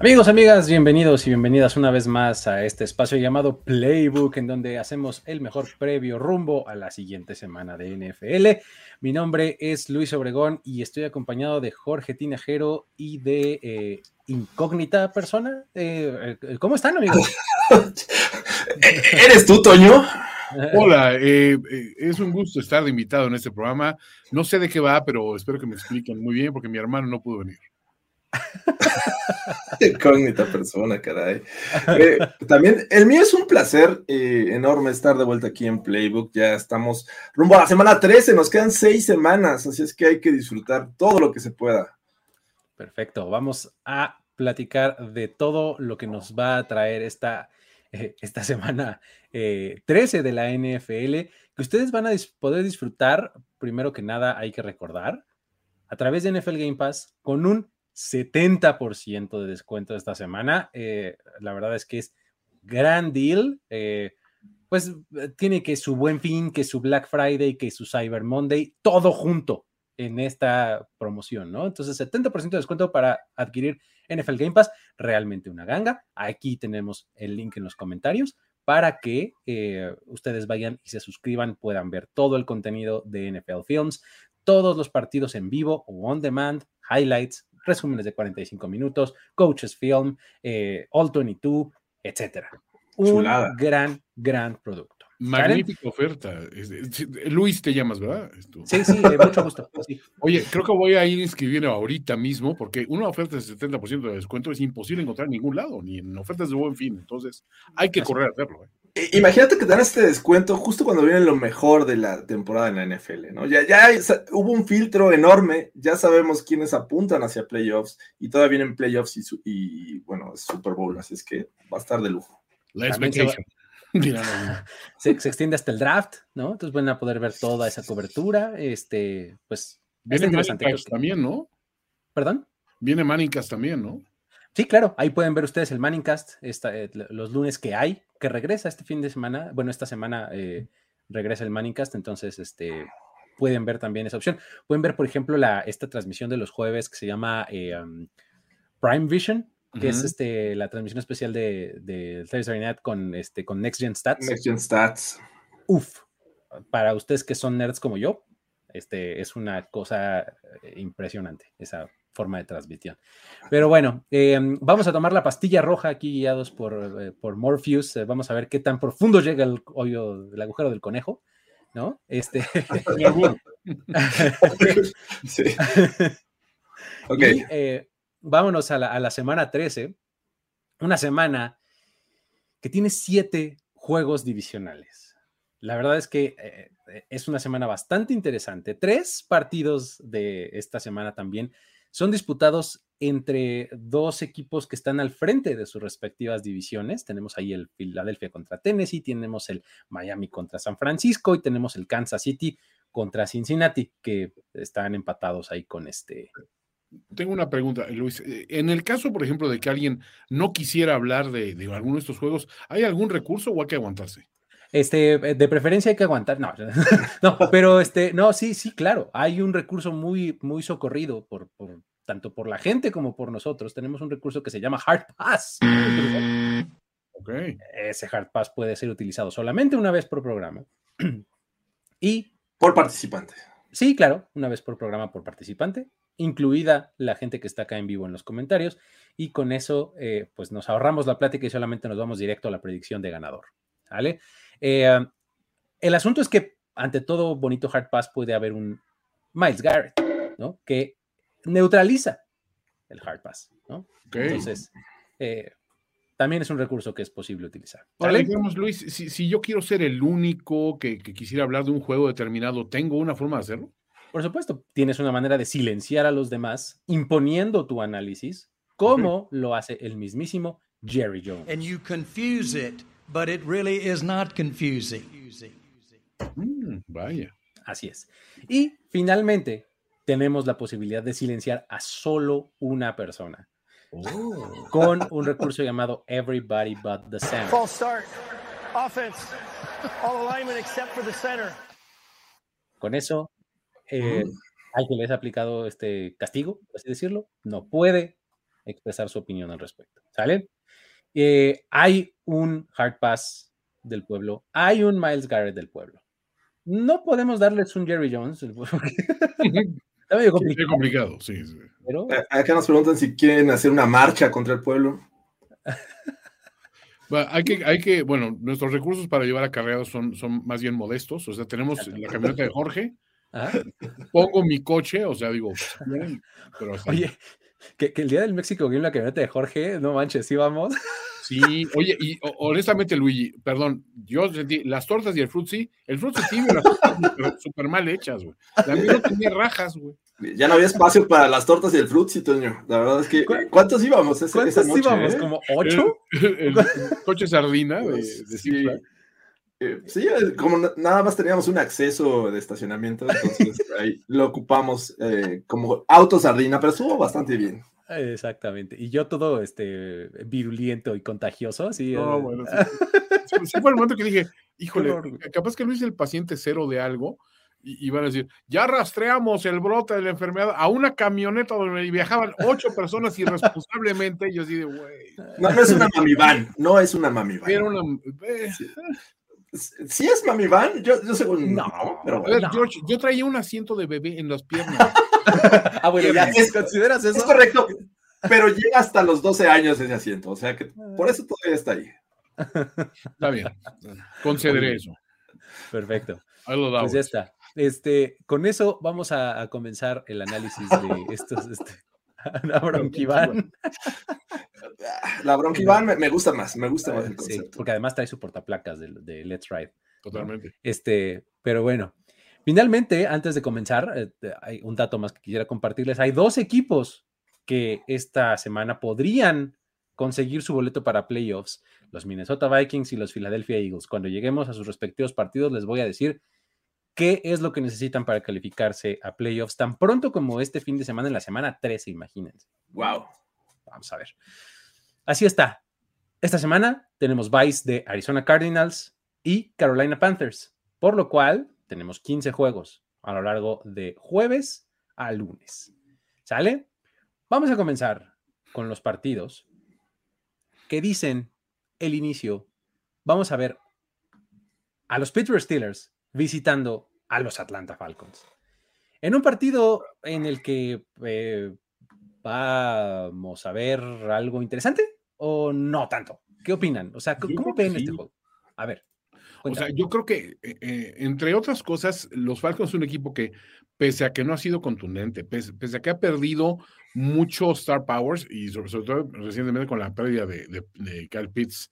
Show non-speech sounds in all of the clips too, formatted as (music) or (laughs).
Amigos, amigas, bienvenidos y bienvenidas una vez más a este espacio llamado Playbook, en donde hacemos el mejor previo rumbo a la siguiente semana de NFL. Mi nombre es Luis Obregón y estoy acompañado de Jorge Tinajero y de eh, incógnita persona. Eh, eh, ¿Cómo están, amigos? (laughs) ¿Eres tú, Toño? (laughs) Hola, es un gusto estar de invitado en este programa. No sé de qué va, pero espero que me expliquen muy bien porque mi hermano no pudo venir. (laughs) Incógnita persona, caray. Eh, también, el mío es un placer eh, enorme estar de vuelta aquí en Playbook. Ya estamos rumbo a la semana 13, nos quedan seis semanas, así es que hay que disfrutar todo lo que se pueda. Perfecto, vamos a platicar de todo lo que nos va a traer esta, eh, esta semana 13 de la NFL, que ustedes van a poder disfrutar, primero que nada, hay que recordar, a través de NFL Game Pass, con un 70% de descuento esta semana. Eh, la verdad es que es gran deal. Eh, pues eh, tiene que su buen fin, que su Black Friday, que su Cyber Monday, todo junto en esta promoción, ¿no? Entonces, 70% de descuento para adquirir NFL Game Pass, realmente una ganga. Aquí tenemos el link en los comentarios para que ustedes vayan y se suscriban, puedan ver todo el contenido de NFL Films, todos los partidos en vivo o on demand, highlights, resúmenes de 45 minutos, Coaches Film, eh, All 22, etcétera. Un gran, gran producto. Magnífica oferta. Luis te llamas, ¿verdad? Sí, sí, de mucho gusto. (laughs) Oye, creo que voy a ir inscribiendo ahorita mismo porque una oferta de 70% de descuento es imposible encontrar en ningún lado, ni en ofertas de buen fin. Entonces, hay que correr a hacerlo. ¿eh? Imagínate que dan este descuento justo cuando viene lo mejor de la temporada en la NFL, ¿no? Ya, ya hubo un filtro enorme, ya sabemos quiénes apuntan hacia playoffs y todavía vienen playoffs y, y bueno, Super Bowl, así es que va a estar de lujo. (laughs) Se, se, extiende hasta el draft, ¿no? Entonces van a poder ver toda esa cobertura. Este, pues. Viene Manicast también, ¿no? ¿Perdón? Viene Manicast también, ¿no? Sí, claro, ahí pueden ver ustedes el Manningcast eh, los lunes que hay, que regresa este fin de semana. Bueno, esta semana eh, regresa el Manningcast, entonces este, pueden ver también esa opción. Pueden ver, por ejemplo, la, esta transmisión de los jueves que se llama eh, um, Prime Vision, que es este, la transmisión especial de, de Thursday Night con, este, con Next Gen Stats. Next Gen Stats. Uf, para ustedes que son nerds como yo, este, es una cosa impresionante esa forma de transmisión. Pero bueno, eh, vamos a tomar la pastilla roja aquí guiados por, eh, por Morpheus. Eh, vamos a ver qué tan profundo llega el hoyo del agujero del conejo, ¿no? Este. sí. (laughs) ok. vámonos a la, a la semana 13. Una semana que tiene siete juegos divisionales. La verdad es que es una semana bastante interesante. Tres partidos de esta semana también son disputados entre dos equipos que están al frente de sus respectivas divisiones. Tenemos ahí el Philadelphia contra Tennessee, tenemos el Miami contra San Francisco y tenemos el Kansas City contra Cincinnati, que están empatados ahí con este. Tengo una pregunta, Luis. En el caso, por ejemplo, de que alguien no quisiera hablar de, de alguno de estos juegos, ¿hay algún recurso o hay que aguantarse? Este, de preferencia hay que aguantar, no, (laughs) no, pero este, no, sí, sí, claro, hay un recurso muy, muy socorrido por, por, tanto por la gente como por nosotros. Tenemos un recurso que se llama Hard Pass. Okay. Ese Hard Pass puede ser utilizado solamente una vez por programa. (clears throat) y por participante. Sí, claro, una vez por programa por participante, incluida la gente que está acá en vivo en los comentarios. Y con eso, eh, pues nos ahorramos la plática y solamente nos vamos directo a la predicción de ganador. ¿Vale? Eh, el asunto es que ante todo bonito hard pass puede haber un Miles Garrett, ¿no? Que neutraliza el hard pass, ¿no? Entonces, eh, también es un recurso que es posible utilizar. Ahora, digamos, Luis, si, yo quiero ser el único que, quisiera hablar de un juego determinado, ¿tengo una forma de hacerlo? Por supuesto, tienes una manera de silenciar a los demás, imponiendo tu análisis, como lo hace el mismísimo Jerry Jones. And you confuse it, but it really is not confusing. Mm, vaya. Así es. Y finalmente, tenemos la posibilidad de silenciar a solo una persona. Oh. Con un recurso llamado Everybody But the Center. False start. Offense. All alignment except for the center. Con eso, eh, al que les ha aplicado este castigo, por así decirlo, no puede expresar su opinión al respecto. ¿Sale? Eh, hay un hard pass del pueblo, hay un Miles Garrett del pueblo. No podemos darles un Jerry Jones. (laughs) Está medio complicado. complicado sí, Acá nos preguntan si quieren hacer una marcha contra el pueblo. (laughs) hay que, hay que, bueno, nuestros recursos para llevar acarreados son, son más bien modestos. O sea, tenemos la camioneta de Jorge, pongo mi coche, o sea, digo, (laughs) pero Oye, que, el día del México Game la camioneta de Jorge, no manches, sí vamos. Sí, oye, y honestamente, Luigi, perdón, yo sentí las tortas y el frutzi, el frutzi tiene las tortas (laughs) súper mal hechas, güey. Mía no tenía rajas, güey. Ya no había espacio para las tortas y el frutzi, Toño. La verdad es que, ¿cuántos íbamos esa, ¿Cuántos noche, íbamos? Eh? ¿Como ocho? El, coche sardina de, de sí. Eh, sí, como nada más teníamos un acceso de estacionamiento, entonces (laughs) ahí lo ocupamos eh, como auto sardina, pero estuvo bastante bien. Exactamente. Y yo todo este viruliento y contagioso, así. No, bueno, sí. fue el momento que dije, (laughs) híjole, capaz que Luis es el paciente cero de algo. Y, van a decir, ya rastreamos el brote de la enfermedad a una camioneta donde viajaban ocho personas irresponsablemente. Y yo así de, güey. No, no es una mami van, no es una mami van. Era una. Eh, ¿Sí es Mami Van? Yo, yo según no, pero George, yo traía un asiento de bebé en las piernas. (laughs) ah, bueno, ya es, consideras eso. Es correcto, pero llega hasta los 12 años ese asiento, o sea que por eso todavía está ahí. Está bien, concederé eso. Perfecto. Pues ya está. Este, con eso vamos a, a comenzar el análisis de estos, este, (laughs) la bronquivan. (laughs) La bronquivan me, me, gusta más, me gusta más el concepto. Sí, porque además trae su portaplacas de, de Let's Ride. Totalmente. Este, pero bueno, finalmente, antes de comenzar, eh, hay un dato más que quisiera compartirles. Hay dos equipos que esta semana podrían conseguir su boleto para playoffs, los Minnesota Vikings y los Philadelphia Eagles. Cuando lleguemos a sus respectivos partidos, les voy a decir qué es lo que necesitan para calificarse a playoffs tan pronto como este fin de semana, en la semana 13, imagínense. Wow. Vamos a ver. Así está. Esta semana tenemos Vice de Arizona Cardinals y Carolina Panthers, por lo cual tenemos 15 juegos a lo largo de jueves a lunes. ¿Sale? Vamos a comenzar con los partidos que dicen el inicio. Vamos a ver a los Pittsburgh Steelers visitando a los Atlanta Falcons. En un partido en el que eh, vamos a ver algo interesante o no tanto. ¿Qué opinan? O sea, ¿cómo ven este juego? A ver. O sea, yo creo que, eh, eh, entre otras cosas, los Falcons son un equipo que, pese a que no ha sido contundente, pese, a que ha perdido muchos Star Powers, y sobre, todo recientemente con la pérdida de, de, Kyle Pitts,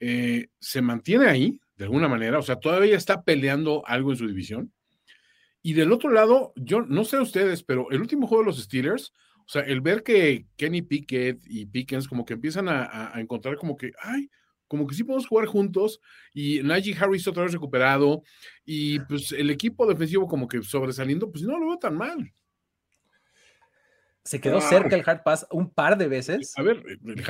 se mantiene ahí, de alguna manera, o sea, todavía está peleando algo en su división. Y del otro lado, yo no sé ustedes, pero el último juego de los Steelers, o sea, el ver que Kenny Pickett y Pickens como que empiezan a, encontrar como que, ay, como que sí podemos jugar juntos y Najee Harris otra vez recuperado y pues el equipo defensivo como que sobresaliendo, pues no lo veo tan mal. Se quedó cerca el hard pass un par de veces. A ver,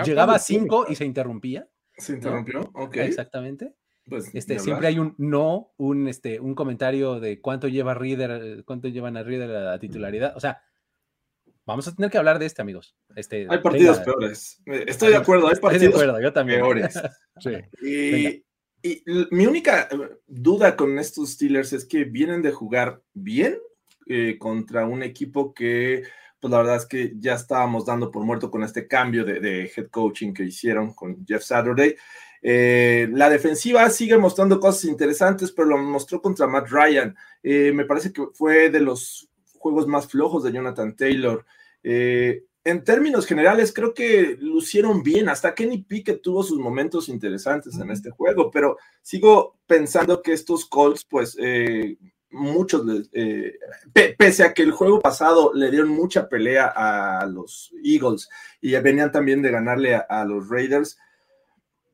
llegaba a cinco y se interrumpía. Se interrumpió, ok. Exactamente. Pues, este, siempre hay un no, un, este, un comentario de cuánto lleva Reader, cuánto llevan a Reader a la titularidad. O sea, vamos a tener que hablar de este, amigos. Este, hay partidos peores. Eh, estoy de acuerdo, hay partidos de acuerdo, yo también. peores. (laughs) sí. y, mi única eh, duda con estos Steelers es que vienen de jugar bien eh, contra un equipo que, pues la verdad es que ya estábamos dando por muerto con este cambio de, de head coaching que hicieron con Jeff Saturday. Eh, la defensiva sigue mostrando cosas interesantes, pero lo mostró contra Matt Ryan. Eh, me parece que fue de los juegos más flojos de Jonathan Taylor. Eh, en términos generales, creo que lucieron bien. Hasta Kenny Pickett tuvo sus momentos interesantes en este juego, pero sigo pensando que estos Colts, pues, muchos, pese a que el juego pasado le dieron mucha pelea a los Eagles y venían también de ganarle a los Raiders,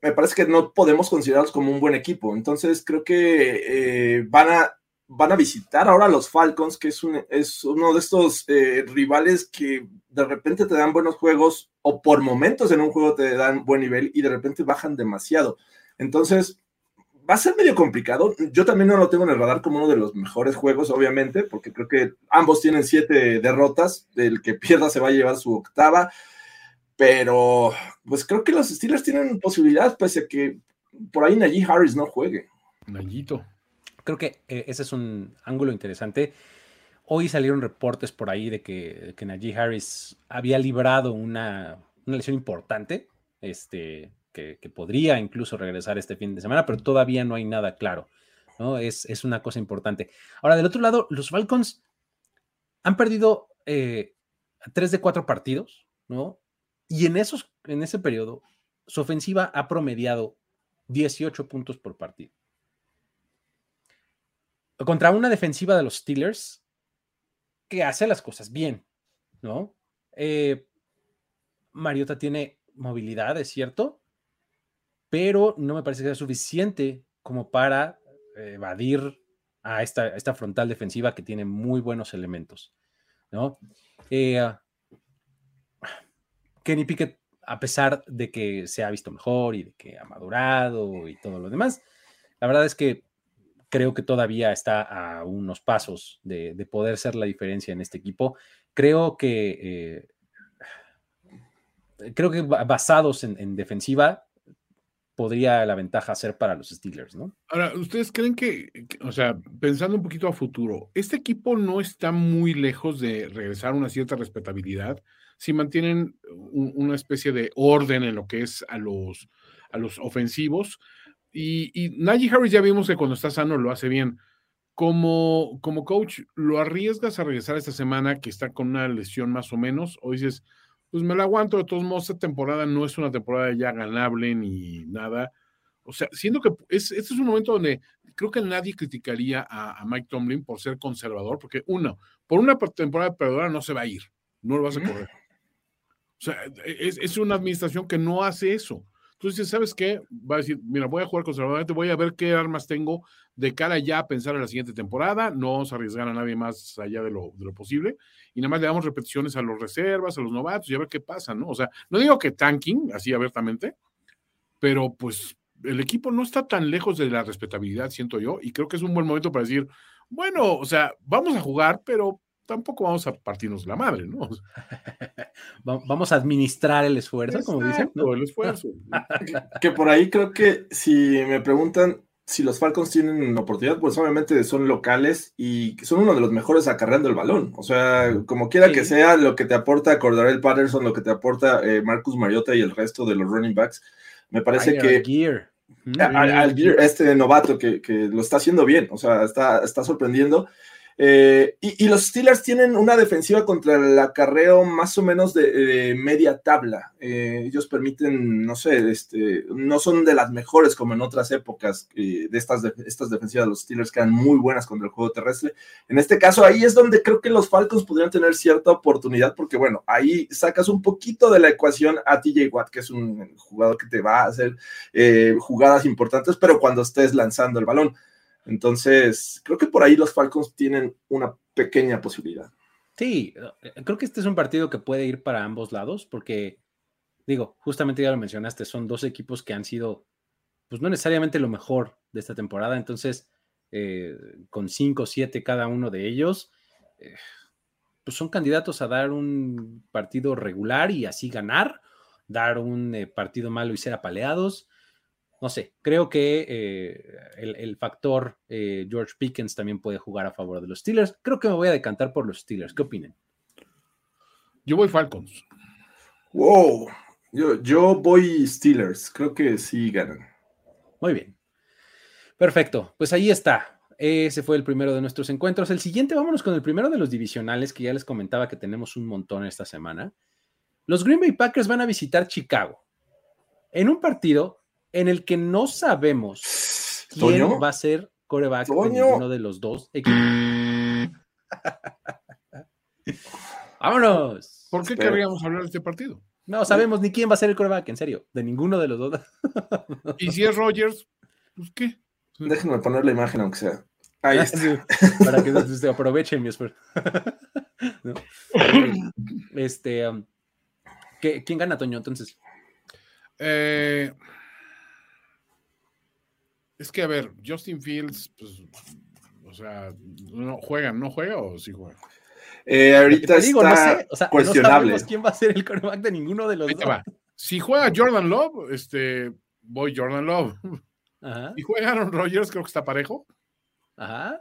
me parece que no podemos considerarlos como un buen equipo. Entonces creo que eh, van, a, van a visitar ahora a los Falcons, que es, un, es uno de estos eh, rivales que de repente te dan buenos juegos o por momentos en un juego te dan buen nivel y de repente bajan demasiado. Entonces va a ser medio complicado. Yo también no lo tengo en el radar como uno de los mejores juegos, obviamente, porque creo que ambos tienen siete derrotas. El que pierda se va a llevar su octava. Pero, pues creo que los Steelers tienen posibilidad, pese a que por ahí Najee Harris no juegue. Najito. Creo que eh, ese es un ángulo interesante. Hoy salieron reportes por ahí de que, que Najee Harris había librado una, lesión importante, este, que, podría incluso regresar este fin de semana, pero todavía no hay nada claro. ¿no? Es, es una cosa importante. Ahora, del otro lado, los Falcons han perdido eh, tres de cuatro partidos, ¿no? Y en, esos, en ese periodo, su ofensiva ha promediado 18 puntos por partido. Contra una defensiva de los Steelers que hace las cosas bien, ¿no? Eh, Mariota tiene movilidad, es cierto, pero no me parece que sea suficiente como para evadir a esta, esta frontal defensiva que tiene muy buenos elementos, ¿no? Eh, Kenny Pickett, a pesar de que se ha visto mejor y de que ha madurado y todo lo demás, la verdad es que creo que todavía está a unos pasos de, poder ser la diferencia en este equipo. Creo que, eh, creo que basados en, defensiva, podría la ventaja ser para los Steelers, ¿no? Ahora, ¿ustedes creen que, o sea, pensando un poquito a futuro, este equipo no está muy lejos de regresar a una cierta respetabilidad? Si mantienen una especie de orden en lo que es a los, a los ofensivos. Y, y Najee Harris ya vimos que cuando está sano lo hace bien. Como, como coach, ¿lo arriesgas a regresar esta semana que está con una lesión más o menos? ¿O dices, pues me la aguanto, de todos modos, esta temporada no es una temporada ya ganable ni nada? O sea, siendo que es, este es un momento donde creo que nadie criticaría a, a, Mike Tomlin por ser conservador, porque uno, por una temporada perdedora no se va a ir, no lo vas a correr. O sea, es, es, una administración que no hace eso. Entonces, ¿sabes qué? Va a decir, mira, voy a jugar conservadoramente, voy a ver qué armas tengo de cara ya a pensar en la siguiente temporada, no vamos a arriesgar a nadie más allá de lo, de lo posible, y nada más le damos repeticiones a los reservas, a los novatos, y a ver qué pasa, ¿no? O sea, no digo que tanking, así abiertamente, pero pues el equipo no está tan lejos de la respetabilidad, siento yo, y creo que es un buen momento para decir, bueno, o sea, vamos a jugar, pero tampoco vamos a partirnos la madre, ¿no? (laughs) vamos a administrar el esfuerzo, como dicen. ¿no? El esfuerzo. (laughs) que, por ahí creo que si me preguntan si los Falcons tienen oportunidad, pues obviamente son locales y son uno de los mejores acarreando el balón. O sea, como quiera que sea, lo que te aporta Cordarel Patterson, lo que te aporta eh, Marcus Mariota y el resto de los running backs, me parece que. Gear. Al, Gear, este novato que, que, lo está haciendo bien, o sea, está, está sorprendiendo. Eh, y, los Steelers tienen una defensiva contra el acarreo más o menos de, media tabla. Eh, ellos permiten, no sé, este, no son de las mejores como en otras épocas eh, de estas, estas defensivas de los Steelers que eran muy buenas contra el juego terrestre. En este caso, ahí es donde creo que los Falcons podrían tener cierta oportunidad porque, bueno, ahí sacas un poquito de la ecuación a TJ Watt, que es un jugador que te va a hacer jugadas importantes, pero cuando estés lanzando el balón. Entonces, creo que por ahí los Falcons tienen una pequeña posibilidad. Sí, eh, creo que este es un partido que puede ir para ambos lados, porque, digo, justamente ya lo mencionaste, son dos equipos que han sido, pues no necesariamente lo mejor de esta temporada, entonces, eh, con cinco o siete cada uno de ellos, eh, pues son candidatos a dar un partido regular y así ganar, dar un partido malo y ser apaleados no sé, creo que eh, el, factor eh, George Pickens también puede jugar a favor de los Steelers. Creo que me voy a decantar por los Steelers. ¿Qué opinan? Yo voy Falcons. Wow, yo, yo voy Steelers. Creo que sí ganan. Muy bien. Perfecto. Pues ahí está. Ese fue el primero de nuestros encuentros. El siguiente, vámonos con el primero de los divisionales, que ya les comentaba que tenemos un montón esta semana. Los Green Bay Packers van a visitar Chicago en un partido en el que no sabemos quién ¿Toño? va a ser coreback de ninguno de los dos equipos. (laughs) ¡Vámonos! ¿Por qué Espera. querríamos hablar de este partido? No sabemos ni quién va a ser el coreback, en serio, de ninguno de los dos. Y si es Rogers, pues qué. Déjenme poner la imagen, aunque sea. Ahí está. Para que se aprovechen mi esfuerzo. (laughs) ¿No? (laughs) Este, um, ¿qué- ¿quién gana, Toño? Entonces, Eh, es que, a ver, Justin Fields, pues, o sea, no juega, ¿no juega o sí juega? Eh, ahorita digo, no está sé, o sea, no cuestionable. sabemos quién va a ser el coreback de ninguno de los Ahí dos. va. Si juega Jordan Love, este, voy Jordan Love. Ajá, Si juega Aaron Rodgers, creo que está parejo. ajá.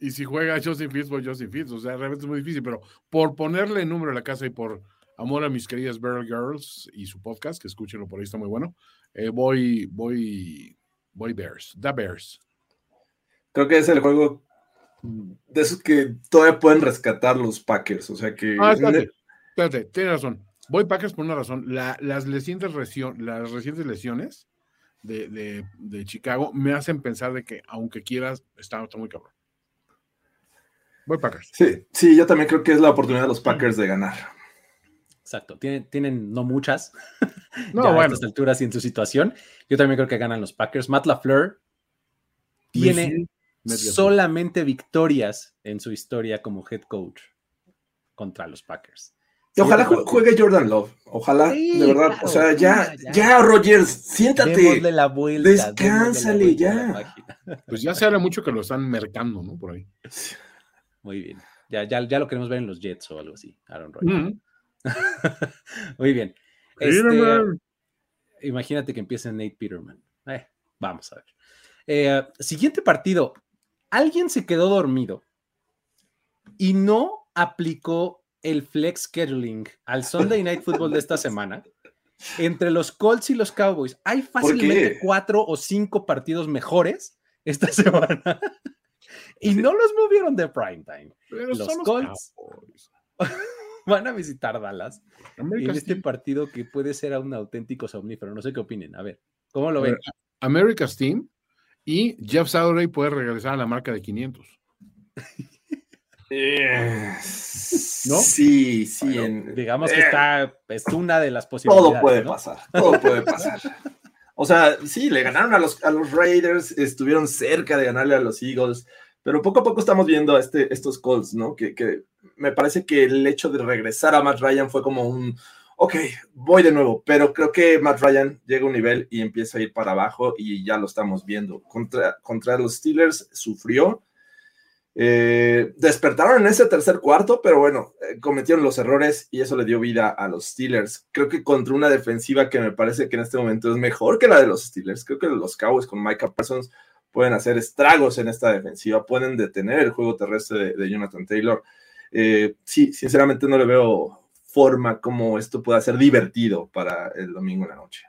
Y si juega Justin Fields, voy Justin Fields. O sea, realmente es muy difícil, pero por ponerle número a la casa y por amor a mis queridas Beryl Girls y su podcast, que escúchenlo por ahí, está muy bueno, eh, voy, voy, voy Bears. Da Bears. Creo que es el juego de esos que todavía pueden rescatar los Packers. O sea que. Ah, espérate, espérate, tienes razón. Voy Packers por una razón. La- las, recientes lesio- las recientes lesiones de, de- de Chicago me hacen pensar de que, aunque quieras, está, está muy cabrón. Voy Packers. Sí, sí, yo también creo que es la oportunidad de los Packers de ganar. Exacto. Tienen, tienen no muchas (laughs) No, ya a bueno. estas alturas y en su situación. Yo también creo que ganan los Packers. Matt LaFleur tiene solamente victorias en su historia como head coach contra los Packers. Y ojalá juegue Jordan Love. Ojalá, Sí, de verdad. claro, o sea, ya, ya, ya. Rogers, siéntate. Démosle la vuelta. démosle la Descánsale, a ya. Pues ya se habla mucho que lo están mercando, ¿no? Por ahí. Muy bien. Ya, ya, ya lo queremos ver en los Jets o algo así. Aaron Rodgers. Ujú. (laughs) Muy bien. Este, imagínate que empiece Nate Peterman. Eh, vamos a ver. Eh, siguiente partido. Alguien se quedó dormido y no aplicó el flex scheduling al Sunday Night Football de esta (laughs) semana. Entre los Colts y los Cowboys hay fácilmente cuatro o cinco partidos mejores esta (laughs) semana y no los movieron de primetime. Los los Colts. Cowboys. Van a visitar Dallas en este Team. partido que puede ser un auténtico somnífero. No sé qué opinen. A ver, ¿cómo lo A ven? ver, America's Team y Jeff Saturday puede regresar a la marca de 500. (laughs) Eh, ¿No? Sí, sí. Bueno, en- digamos que eh, está, es una de las posibilidades. Todo puede ¿no? pasar, todo puede pasar. O sea, sí, le ganaron a los, a los Raiders, estuvieron cerca de ganarle a los Eagles, pero poco a poco estamos viendo a este, estos Colts, ¿no? Que, que me parece que el hecho de regresar a Matt Ryan fue como un, ok, voy de nuevo, pero creo que Matt Ryan llega a un nivel y empieza a ir para abajo y ya lo estamos viendo. Contra, contra los Steelers sufrió. Eh, despertaron en ese tercer cuarto, pero bueno, eh, cometieron los errores y eso le dio vida a los Steelers. Creo que contra una defensiva que me parece que en este momento es mejor que la de los Steelers. Creo que los Cowboys con Micah Parsons pueden hacer estragos en esta defensiva, pueden detener el juego terrestre de, de Jonathan Taylor. Eh, sí, sinceramente no le veo forma como esto pueda ser divertido para el domingo en la noche.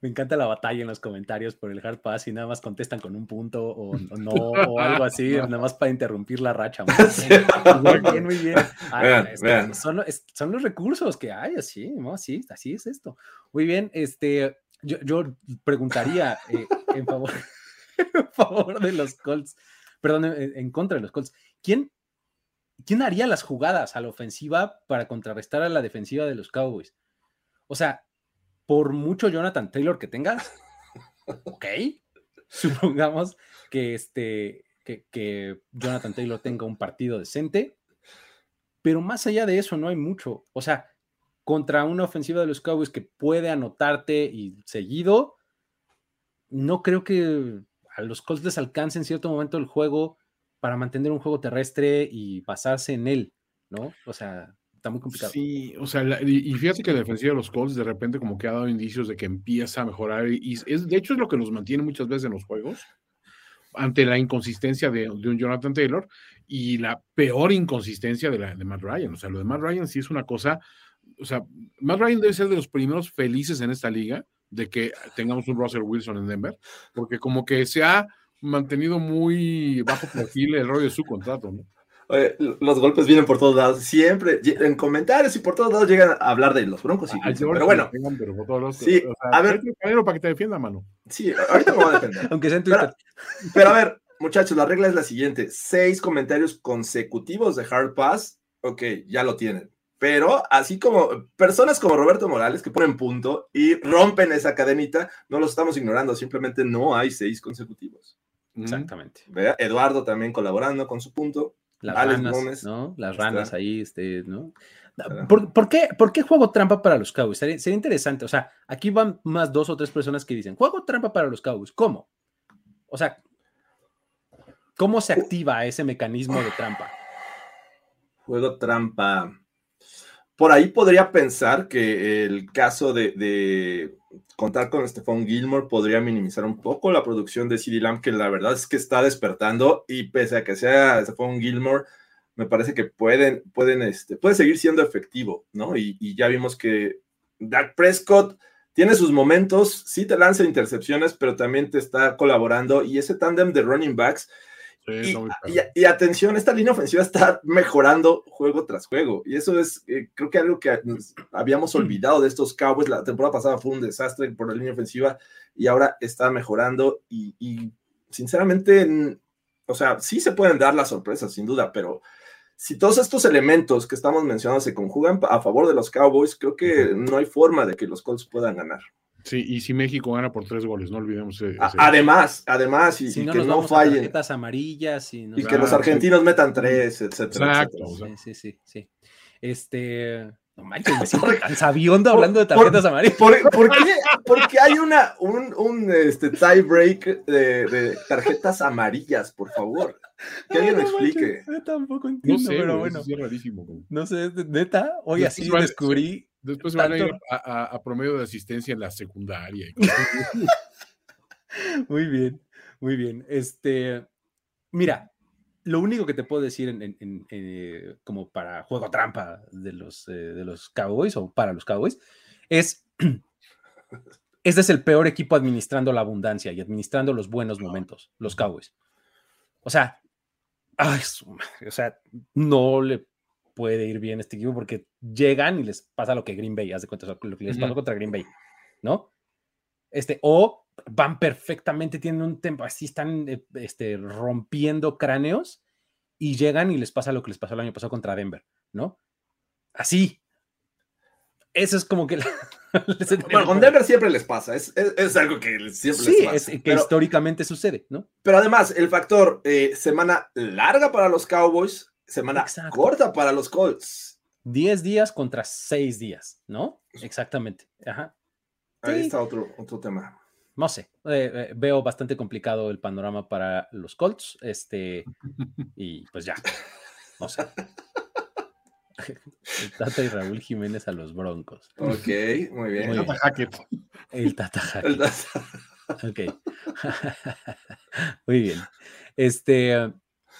Me encanta la batalla en los comentarios por el hard pass y nada más contestan con un punto o, o no o (laughs) algo así, nada más para interrumpir la racha. (laughs) Muy bien, muy bien. muy bien. Ah, Vean, es- vean. Son, es- son los recursos que hay, así, ¿no? Así, así es esto. Muy bien, este, yo, yo preguntaría eh, en, favor, (laughs) en favor de los Colts, perdón, en, en contra de los Colts, ¿quién, ¿quién haría las jugadas a la ofensiva para contrarrestar a la defensiva de los Cowboys? O sea, por mucho Jonathan Taylor que tengas, ok, supongamos que, este, que, Jonathan Taylor tenga un partido decente, pero más allá de eso no hay mucho. O sea, contra una ofensiva de los Cowboys que puede anotarte y seguido, no creo que a los Colts les alcance en cierto momento el juego para mantener un juego terrestre y basarse en él, ¿no? O sea, está muy complicado. Sí, o sea, la- y fíjate que la defensiva de los Colts de repente como que ha dado indicios de que empieza a mejorar y es, de hecho es lo que los mantiene muchas veces en los juegos ante la inconsistencia de, de un Jonathan Taylor y la peor inconsistencia de, la, de Matt Ryan. O sea, lo de Matt Ryan sí es una cosa, o sea, Matt Ryan debe ser de los primeros felices en esta liga de que tengamos un Russell Wilson en Denver, porque como que se ha mantenido muy bajo perfil el rollo de su contrato, ¿no? Oye, los golpes vienen por todos lados, siempre en comentarios y por todos lados llegan a hablar de los broncos. Y, pero bueno, sí, a ver, para que te defienda, mano. Sí, ahorita me voy a defender. (laughs) Aunque sea en Twitter. Pero, pero, a ver, muchachos, la regla es la siguiente: seis comentarios consecutivos de Hard Pass, ok, ya lo tienen. Pero así como personas como Roberto Morales que ponen punto y rompen esa cadenita, no los estamos ignorando, simplemente no hay seis consecutivos. Exactamente. Eduardo también colaborando con su punto. Las ranas, ¿no? Las ranas ahí, este, ¿no? ¿Por, qué, ¿Por, qué, juego trampa para los Cowboys? Sería, interesante. O sea, aquí van más dos o tres personas que dicen, juego trampa para los Cowboys. ¿Cómo? O sea, ¿cómo se activa ese mecanismo de trampa? Juego trampa. Por ahí podría pensar que el caso de contar con Stephon Gilmore podría minimizar un poco la producción de CD Lamb, que la verdad es que está despertando y pese a que sea Stephon Gilmore, me parece que pueden, pueden, este, puede seguir siendo efectivo, ¿no? Y, ya vimos que Dak Prescott tiene sus momentos, sí te lanza intercepciones, pero también te está colaborando y ese tándem de running backs y, atención, esta línea ofensiva está mejorando juego tras juego. Y eso es, eh, creo que algo que habíamos mm. olvidado de estos Cowboys. La temporada pasada fue un desastre por la línea ofensiva y ahora está mejorando. Y, sinceramente, o sea, sí se pueden dar las sorpresas, sin duda, pero si todos estos elementos que estamos mencionando se conjugan a favor de los Cowboys, creo que no hay forma de que los Colts puedan ganar. Sí, y si México gana por tres goles, no olvidemos. Además, además, y, que no fallen. Tarjetas amarillas y, que los argentinos metan tres, etcétera. Exacto. Sí, sí, sí, Este. No manches, me (laughs) siento tan sabiondo hablando de tarjetas amarillas. Por, qué? Porque hay una, un, un este, tie break de, de, tarjetas amarillas, por favor. Que alguien lo explique. yo tampoco entiendo, no sé, pero bueno. Es rarísimo. No sé, neta, hoy así descubrí Después van a ir a, promedio de asistencia en la secundaria. (laughs) muy bien, muy bien. Este, mira, lo único que te puedo decir en, eh, como para juego trampa de los, eh, de los Cowboys o para los Cowboys es, (clears throat) este es el peor equipo administrando la abundancia y administrando los buenos momentos, los Cowboys. O sea, ay, o sea, no le puede ir bien este equipo porque llegan y les pasa lo que Green Bay, haz de cuenta, lo que les pasó contra Green Bay, ¿no? Este, o van perfectamente, tienen un tempo, así están eh, este, rompiendo cráneos y llegan y les pasa lo que les pasó el año pasado contra Denver, ¿no? Así. Eso es como que... (laughs) bueno, con Denver siempre les pasa, es, algo que siempre les pasa. Sí, que históricamente sucede, ¿no? Pero además, el factor eh, semana larga para los Cowboys, semana corta para los Colts. 10 días contra 6 días, ¿no? Exactamente. Ajá. Ahí está otro, otro tema. No sé, eh, eh, veo bastante complicado el panorama para los Colts, este, y pues ya, no sé. (laughs) El Tata y Raúl Jiménez a los Broncos. Ok, muy bien. el Tata Hackett. El Tata Hackett. Ok. (laughs) muy bien. Este,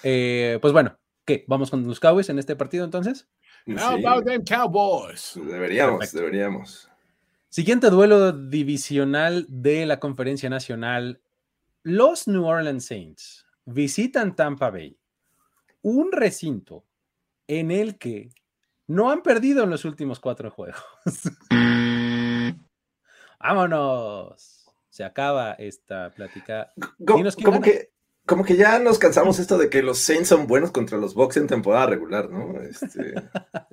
eh, pues bueno, ¿Qué? ¿Vamos con los Cowboys en este partido entonces? How about them Cowboys? Deberíamos, deberíamos. Siguiente duelo divisional de la Conferencia Nacional. Los New Orleans Saints visitan Tampa Bay, un recinto en el que no han perdido en los últimos cuatro juegos. (laughs) Vámonos. Se acaba esta plática. ¿Cómo, que, como que ya nos cansamos esto de que los Saints son buenos contra los Bucks en temporada regular, ¿no? (laughs) Este...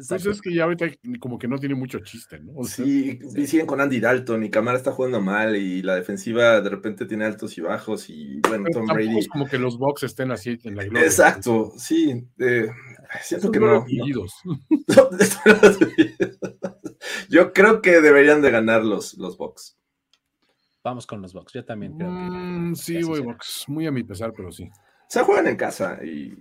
pues es que ya ahorita como que no tiene mucho chiste, ¿no? sí, y siguen con Andy Dalton y Camara está jugando mal y la defensiva de repente tiene altos y bajos y bueno, Tom Brady. Es como que los Bucks estén así en la gloria. Exacto, sí. Eh, siento que no. (laughs) Yo creo que deberían de ganar los, los Bucks. Vamos con los Bucks. Yo también creo que. Mm, sí, voy Bucks. Muy a mi pesar, pero sí. Se juegan en casa y.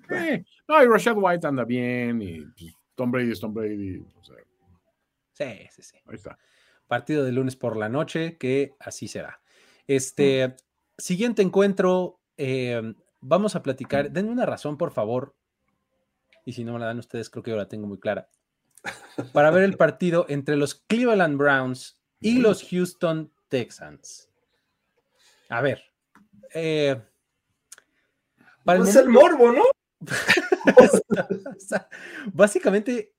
no, y Rashad White anda bien y pues, Tom Brady es Tom Brady. Sí, sí, sí. Ahí está. Partido de lunes por la noche, que así será. Este mm. siguiente encuentro, em, vamos a platicar. Denme una razón, por favor. Y si no me la dan ustedes, creo que yo la tengo muy clara. Para ver el (laughs) partido entre los Cleveland Browns y los Houston Texans. A ver. Eh, para el, el morbo, ¿no? (laughs) básicamente,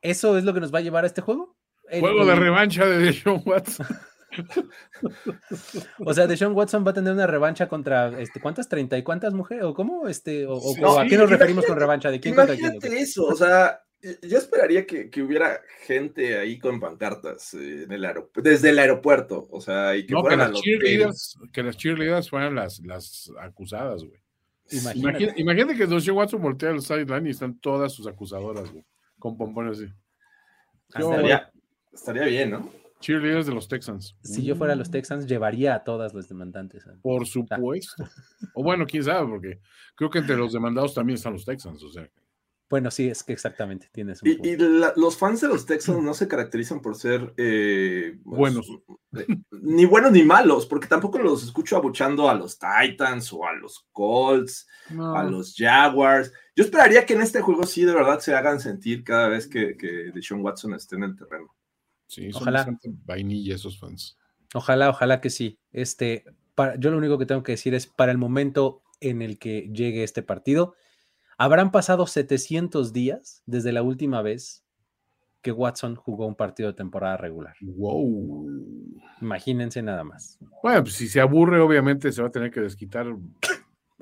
¿eso es lo que nos va a llevar a este juego? Juego de revancha de Deshaun Watson. (laughs) o sea, Deshaun Watson va a tener una revancha contra este, ¿cuántas? ¿30 y cuántas mujeres? ¿O cómo? Este, o, ¿A qué nos referimos con revancha? ¿De quién imagínate eso, o sea, yo esperaría que, que, hubiera gente ahí con pancartas eh, en el desde el aeropuerto, o sea, y que no, que las, cheerleaders, que las cheerleaders fueran las, las acusadas, güey. Imagínate. Imagínate, que Deshaun Watson voltea al sideline y están todas sus acusadoras, güey, con pompones así. Estaría, estaría bien, ¿no? Cheerleaders de los Texans. Si yo fuera los Texans, llevaría a todas las demandantes. Por supuesto. o bueno, quién sabe, porque creo que entre los demandados también están los Texans, o sea. Bueno, sí, es que exactamente tienes un Y, y los fans de los Texans no se caracterizan por ser eh, pues, buenos. Eh, ni buenos ni malos, porque tampoco los escucho abuchando a los Titans o a los Colts, a los Jaguars. Yo esperaría que en este juego sí de verdad se hagan sentir cada vez que, que Deshaun Watson esté en el terreno. Sí, son ojalá. vainilla esos fans. Ojalá, ojalá que sí. Este, para, yo lo único que tengo que decir es para el momento en el que llegue este partido, Habrán pasado 700 días desde la última vez que Watson jugó un partido de temporada regular. Wow. Imagínense nada más. Bueno, pues si se aburre, obviamente se va a tener que desquitar.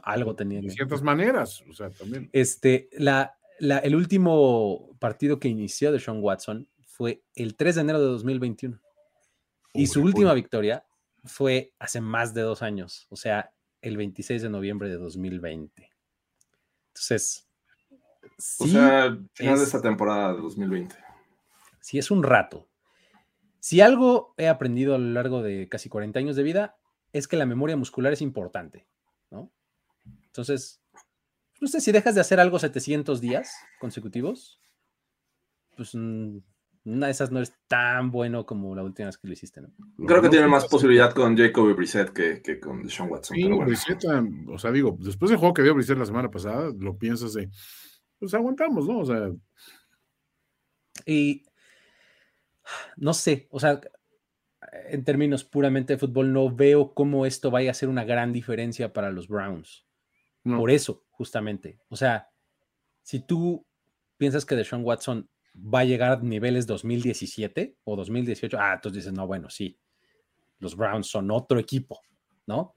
Algo tenía. De ciertas maneras, o sea, también. Este, la, la, el último partido que inició de Sean Watson fue el 3 de enero de 2021. y su última victoria fue hace más de dos años, o sea, el 26 de noviembre de 2020. Entonces. o sea, final de esta temporada de 2020. Sí, es un rato. Si algo he aprendido a lo largo de casi 40 años de vida, es que la memoria muscular es importante, ¿no? Entonces, no sé si dejas de hacer algo 700 días consecutivos, pues mm, una de esas no es tan bueno como la última vez que lo hiciste, ¿no? Creo que tiene más posibilidad con Jacoby Brissett que, que con Sean Watson. Sí, Brissett, o sea, digo, después del juego que dio Brissett la semana pasada, lo piensas de, pues aguantamos, ¿no? O sea. Y no sé, o sea, en términos puramente de fútbol, no veo cómo esto vaya a ser una gran diferencia para los Browns. Por eso, justamente. O sea, si tú piensas que Deshaun Watson va a llegar a niveles 2017 o 2018, ah, entonces dices, no, bueno, sí, los Browns son otro equipo, ¿no?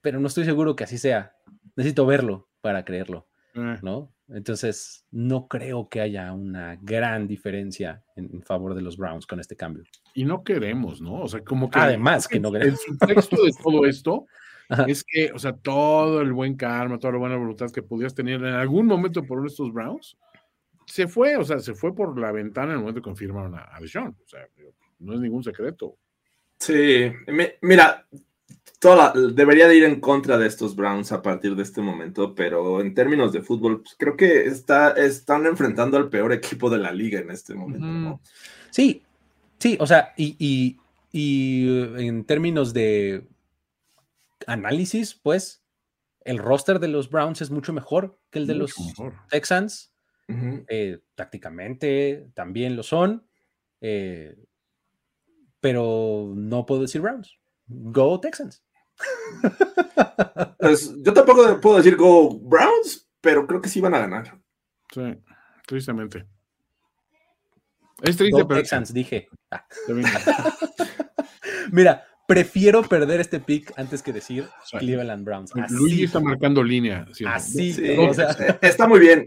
Pero no estoy seguro que así sea. Necesito verlo para creerlo, eh. ¿no? Entonces, no creo que haya una gran diferencia en, favor de los Browns con este cambio. Y no queremos, ¿no? O sea, como que... Además, que no queremos. El subtexto de todo esto (laughs) es que, o sea, todo el buen karma, toda la buena voluntad que pudieras tener en algún momento por estos Browns, se fue, o sea, se fue por la ventana en el momento que confirmaron a, a Deshaun. O sea, no es ningún secreto. Sí, mira, toda debería de ir en contra de estos Browns a partir de este momento, pero en términos de fútbol, pues, creo que está, están enfrentando al peor equipo de la liga en este momento. Sí, sí, o sea, y, en términos de análisis, pues, el roster de los Browns es mucho mejor que el de los Texans. Eh, tácticamente también lo son, eh, pero no puedo decir Browns. Go Texans. (laughs) Pues, yo tampoco puedo decir Go Browns, pero creo que sí van a ganar. Sí, tristemente. Es triste, pero... Texans, dije. Ah. (laughs) Mira, prefiero perder este pick antes que decir Cleveland Browns. Luigi está marcando línea. Así. Está muy bien.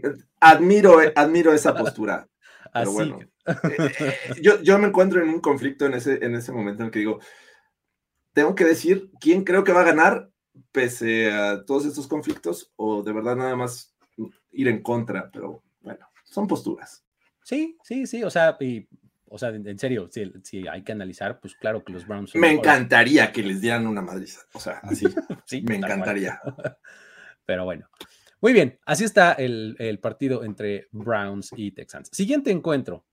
Admiro, admiro esa postura. Pero bueno, eh, yo, yo, me encuentro en un conflicto en ese, en ese momento en el que digo, tengo que decir quién creo que va a ganar pese a todos estos conflictos o de verdad nada más ir en contra, pero bueno, son posturas. Sí, sí, sí, o sea, y o sea, en, serio, si, hay que analizar, pues claro que los Browns. me encantaría que les dieran una madriza. O sea, así. (laughs) sí, me encantaría. (laughs) Pero bueno. Muy bien, así está el, partido entre Browns y Texans. Siguiente encuentro.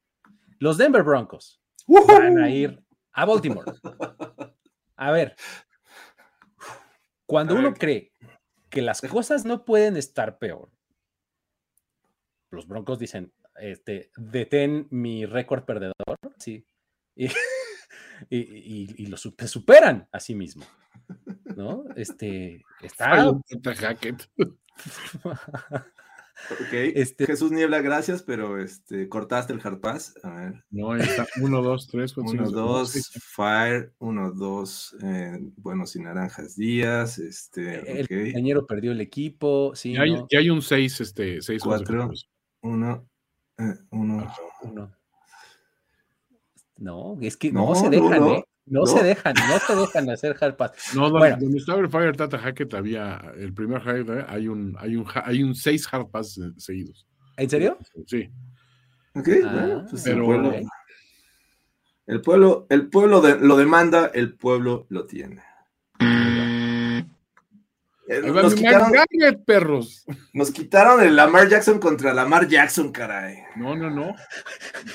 Los Denver Broncos van a ir a Baltimore. A ver, cuando uno cree que las cosas no pueden estar peor, los Broncos dicen, este, detén mi récord perdedor, sí. y, y, y lo super, superan a sí mismo. ¿No? Este está. Ok, (laughs) este... Jesús Niebla, gracias, pero este, cortaste el hard pass. A ver. No, está 1, 2, 3, 4, 1, 2, Fire, 1, 2, eh, Buenos y Naranjas Díaz. Este, el okay. compañero perdió el equipo. Sí, ya, hay, ¿no? ya hay un 6, este, 6 4, 1, 1. No, es que no, no se dejan, no, ¿eh? No, no, se dejan, no se dejan hacer hard pass. No, no bueno. donde estaba el Fire Tata Hackett había el primer hard hay un hay un hay un seis hard pass seguidos. ¿En serio? Sí. Ok, ah, bueno, pues pero el pueblo, okay. el pueblo, el pueblo de, lo demanda, el pueblo lo tiene. Nos quitaron, Garrett, perros. nos quitaron el Lamar Jackson contra Lamar Jackson, caray. No, no, no.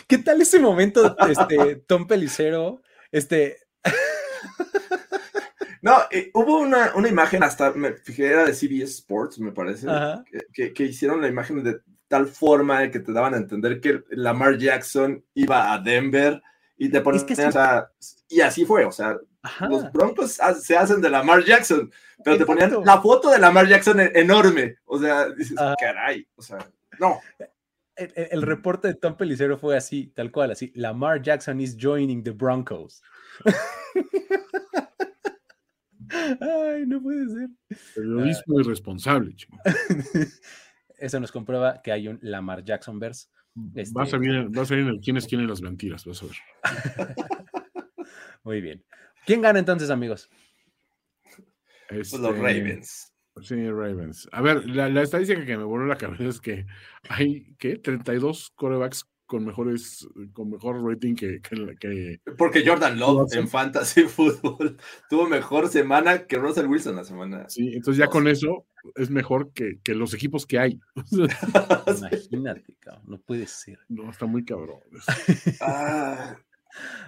¿Qué tal ese momento, este, Tom Pelicero? Este. No, eh, hubo una, una, imagen, hasta me fijé, era de CBS Sports, me parece, que, que, que, hicieron la imagen de tal forma que te daban a entender que Lamar Jackson iba a Denver y te ponían, es que sí. o sea, y así fue, o sea, Ajá. los Broncos se hacen de Lamar Jackson, pero Exacto. te ponían la foto de Lamar Jackson enorme, o sea, dices, caray, o sea, no. El, el, reporte de Tom Pelicero fue así, tal cual, así, Lamar Jackson is joining the Broncos. (laughs) Ay, no puede ser. Periodismo uh, irresponsable, chico. (laughs) Eso nos comprueba que hay un Lamar Jackson verse. Este... Va, a salir, va a salir en el quién es quién en las mentiras, vas a ver. (laughs) Muy bien. ¿Quién gana entonces, amigos? Este... Los Ravens. Sí, Ravens. A ver, la, la, estadística que me voló la cabeza es que hay, ¿qué? 32 corebacks con mejores, con mejor rating que, que, que porque Jordan Love Watson. en Fantasy (laughs) Football tuvo mejor semana que Russell Wilson la semana. Sí, entonces ya con eso es mejor que, que los equipos que hay. (laughs) Imagínate, cabrón, no puede ser. No, está muy cabrón. (laughs) ah.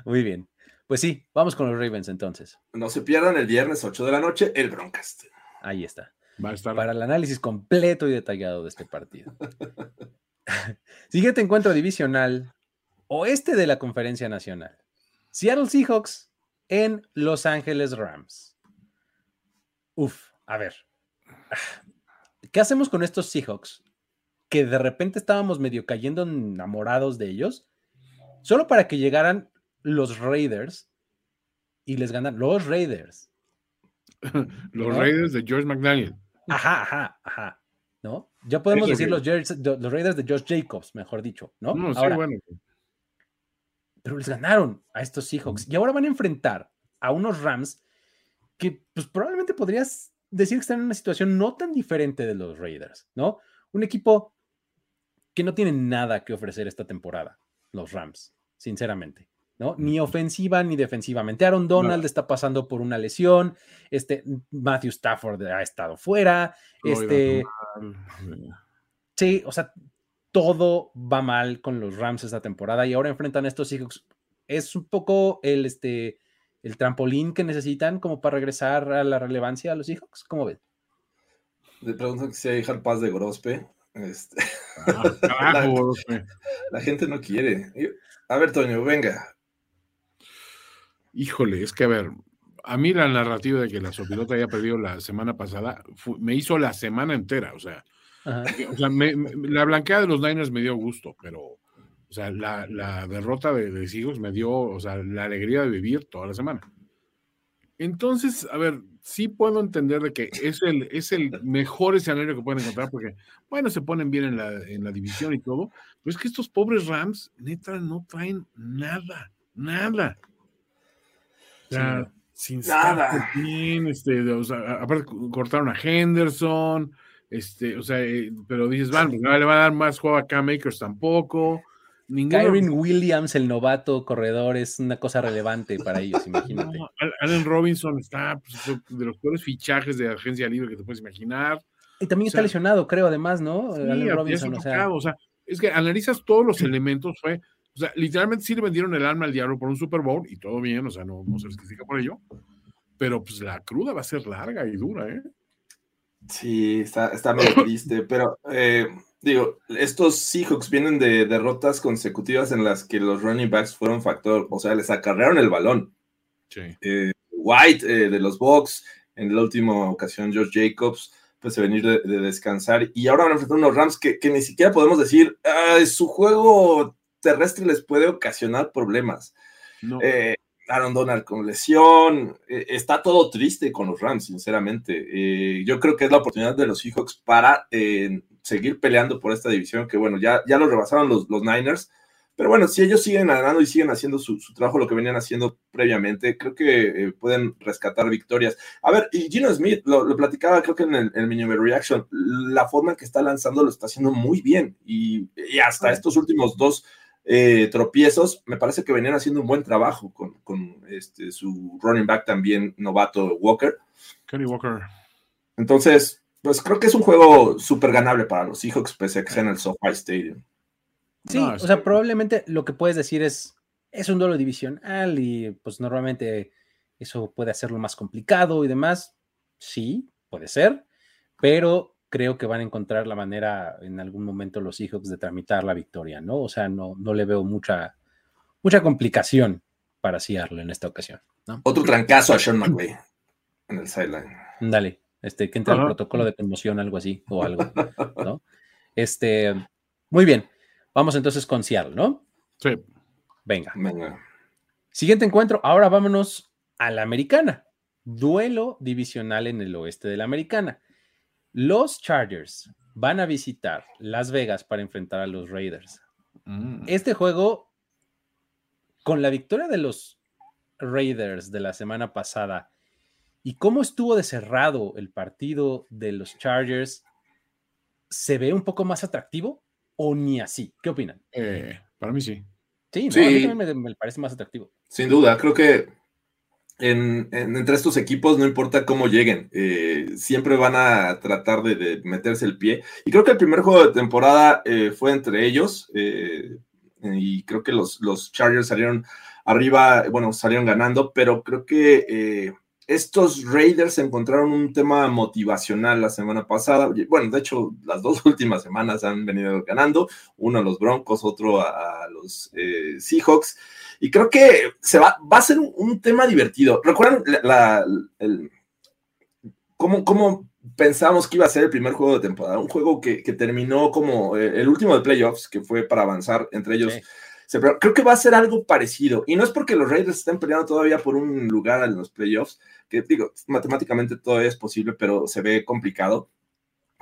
Muy bien. Pues sí, vamos con los Ravens entonces. No se pierdan el viernes 8 de la noche el Broncast. Ahí está. Va a estar. Para el análisis completo y detallado de este partido. (laughs) Siguiente encuentro divisional, oeste de la Conferencia Nacional. Seattle Seahawks en Los Ángeles Rams. Uf, a ver. (sighs) ¿Qué hacemos con estos Seahawks? Que de repente estábamos medio cayendo enamorados de ellos, solo para que llegaran los Raiders y les ganan los Raiders. (laughs) los ¿no? Raiders de George McDaniel. Ajá, (laughs) ajá, ajá. ¿no? Ya podemos decir los, los, Raiders de Josh Jacobs, mejor dicho, ¿no? no ahora, sí, bueno. Pero les ganaron a estos Seahawks y ahora van a enfrentar a unos Rams que pues probablemente podrías decir que están en una situación no tan diferente de los Raiders, ¿no? Un equipo que no tiene nada que ofrecer esta temporada, los Rams, sinceramente. ¿No? Ni ofensiva ni defensivamente. Aaron Donald no. está pasando por una lesión, este Matthew Stafford ha estado fuera, no, este sí, o sea, todo va mal con los Rams esta temporada y ahora enfrentan a estos Seahawks. Es un poco el este el trampolín que necesitan como para regresar a la relevancia a los Seahawks, ¿cómo ven? Le pregunto si hay paz de Grospe. Este... Ah, (laughs) carajo, la, la, gente no quiere. A ver, Toño, venga. Híjole, es que a ver, a mí la narrativa de que la Sopilota había perdido la semana pasada fue, me hizo la semana entera, o sea, o sea me, me, la blanqueada de los Niners me dio gusto, pero, o sea, la, la derrota de, de Seahawks me dio, o sea, la alegría de vivir toda la semana. Entonces, a ver, sí puedo entender de que es el, es el mejor escenario que pueden encontrar, porque, bueno, se ponen bien en la, en la división y todo, pero es que estos pobres Rams, neta, no traen nada, nada. Sea, sin nada. Bien, este, o sea, aparte cortaron a Henderson, este, o sea, eh, pero dices, van, no le va a dar más juego a Cam Makers tampoco. Ninguno... Kyron Williams, el novato corredor, es una cosa relevante para ellos, (laughs) imagínate. No, Allen Robinson está pues, de los peores fichajes de agencia libre que te puedes imaginar. Y también o sea, está lesionado, creo, además, ¿no? Sí, Allen Robinson, o sea... o sea, es que analizas todos los (clears throat) elementos, fue o sea, literalmente sí le vendieron el alma al diablo por un Super Bowl y todo bien, o sea, no, no se les critica por ello. Pero pues la cruda va a ser larga y dura, ¿eh? Sí, está, está medio (coughs) triste, pero eh, digo, estos Seahawks vienen de derrotas consecutivas en las que los running backs fueron factor, o sea, les acarrearon el balón. Eh, White de los Bucks, en la última ocasión George Jacobs, pues se venir de, descansar y ahora van a enfrentar unos Rams que, ni siquiera podemos decir, su juego terrestre les puede ocasionar problemas. Eh, Aaron Donald con lesión, eh, está todo triste con los Rams, sinceramente. Eh, yo creo que es la oportunidad de los Seahawks para seguir peleando por esta división, que bueno, ya, ya lo rebasaron los, los Niners, pero bueno, si ellos siguen ganando y siguen haciendo su, trabajo, lo que venían haciendo previamente, creo que pueden rescatar victorias. A ver, y Gino Smith, lo, platicaba creo que en el, mini reaction, la forma en que está lanzando lo está haciendo muy bien y, y hasta estos últimos dos eh, tropiezos, me parece que venían haciendo un buen trabajo con, este, su running back también novato Walker. Kenny Walker. Entonces, pues creo que es un juego súper ganable para los Seahawks, pese a que sea en el SoFi Stadium. Sí, o sea, probablemente lo que puedes decir es, es un duelo divisional y pues normalmente eso puede hacerlo más complicado y demás. Sí, puede ser, pero creo que van a encontrar la manera en algún momento los Seahawks de tramitar la victoria, ¿no? O sea, no, no le veo mucha, mucha complicación para Seattle en esta ocasión. ¿no? Otro trancazo a Sean McVay en el sideline. Dale, este, que entre el protocolo de conmoción, algo así, o algo, ¿no? Este, muy bien. Vamos entonces con Seattle, ¿no? Sí. Venga. Venga. Siguiente encuentro. Ahora vámonos a la americana. Duelo divisional en el oeste de la americana. Los Chargers van a visitar Las Vegas para enfrentar a los Raiders. Mm. Este juego, con la victoria de los Raiders de la semana pasada y cómo estuvo de cerrado el partido de los Chargers, ¿se ve un poco más atractivo o ni así? ¿Qué opinan? Eh, para mí sí. Sí, a mí también me parece más atractivo. Sin duda, creo que entre estos equipos, no importa cómo lleguen, eh, siempre van a tratar de, meterse el pie. Y creo que el primer juego de temporada eh, fue entre ellos, eh, y creo que los, los, Chargers salieron arriba, bueno, salieron ganando, pero creo que estos Raiders encontraron un tema motivacional la semana pasada. Bueno, de hecho, las dos (laughs) últimas semanas han venido ganando, uno a los Broncos, otro a, los Seahawks. Y creo que se va, va a ser un, tema divertido. ¿Recuerdan la, cómo, pensamos que iba a ser el primer juego de temporada? Un juego que, terminó como eh, el último de playoffs, que fue para avanzar entre ellos. creo que va a ser algo parecido. Y no es porque los Raiders estén peleando todavía por un lugar en los playoffs, que digo, matemáticamente todo es posible, pero se ve complicado.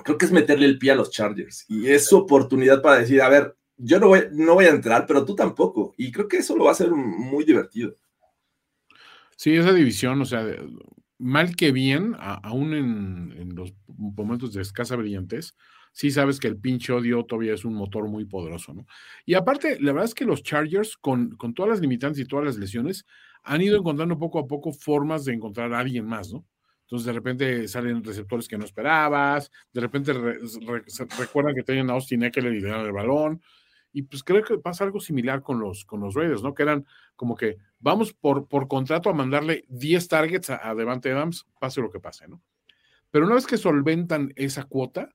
Creo que es meterle el pie a los Chargers. Y es su oportunidad para decir, a ver, yo no voy, no voy a entrar, pero tú tampoco. Y creo que eso lo va a hacer muy divertido. Sí, esa división, o sea, mal que bien, aún en, los momentos de escasa brillantez, sí sabes que el pinche odio todavía es un motor muy poderoso, ¿no? Y aparte, la verdad es que los Chargers, con, con todas las limitantes y todas las lesiones, han ido encontrando poco a poco formas de encontrar a alguien más, ¿no? Entonces de repente salen receptores que no esperabas, de repente recuerdan que tenían a Austin Eckler y le dan el balón, y pues creo que pasa algo similar con los, con los Raiders, ¿no? Que eran como que vamos por, por contrato a mandarle 10 targets a, Devante Adams, pase lo que pase, ¿no? Pero una vez que solventan esa cuota,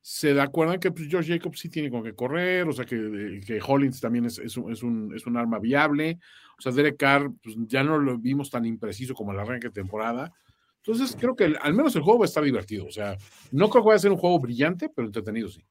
se da acuerdan que pues, George Jacobs sí tiene con qué correr, o sea que, que Hollins también es, es, un, es, un, es, un, arma viable, o sea, Derek Carr pues, ya no lo vimos tan impreciso como el arranque de temporada. Entonces creo que al menos el juego va a estar divertido, o sea, no creo que vaya a ser un juego brillante, pero entretenido sí.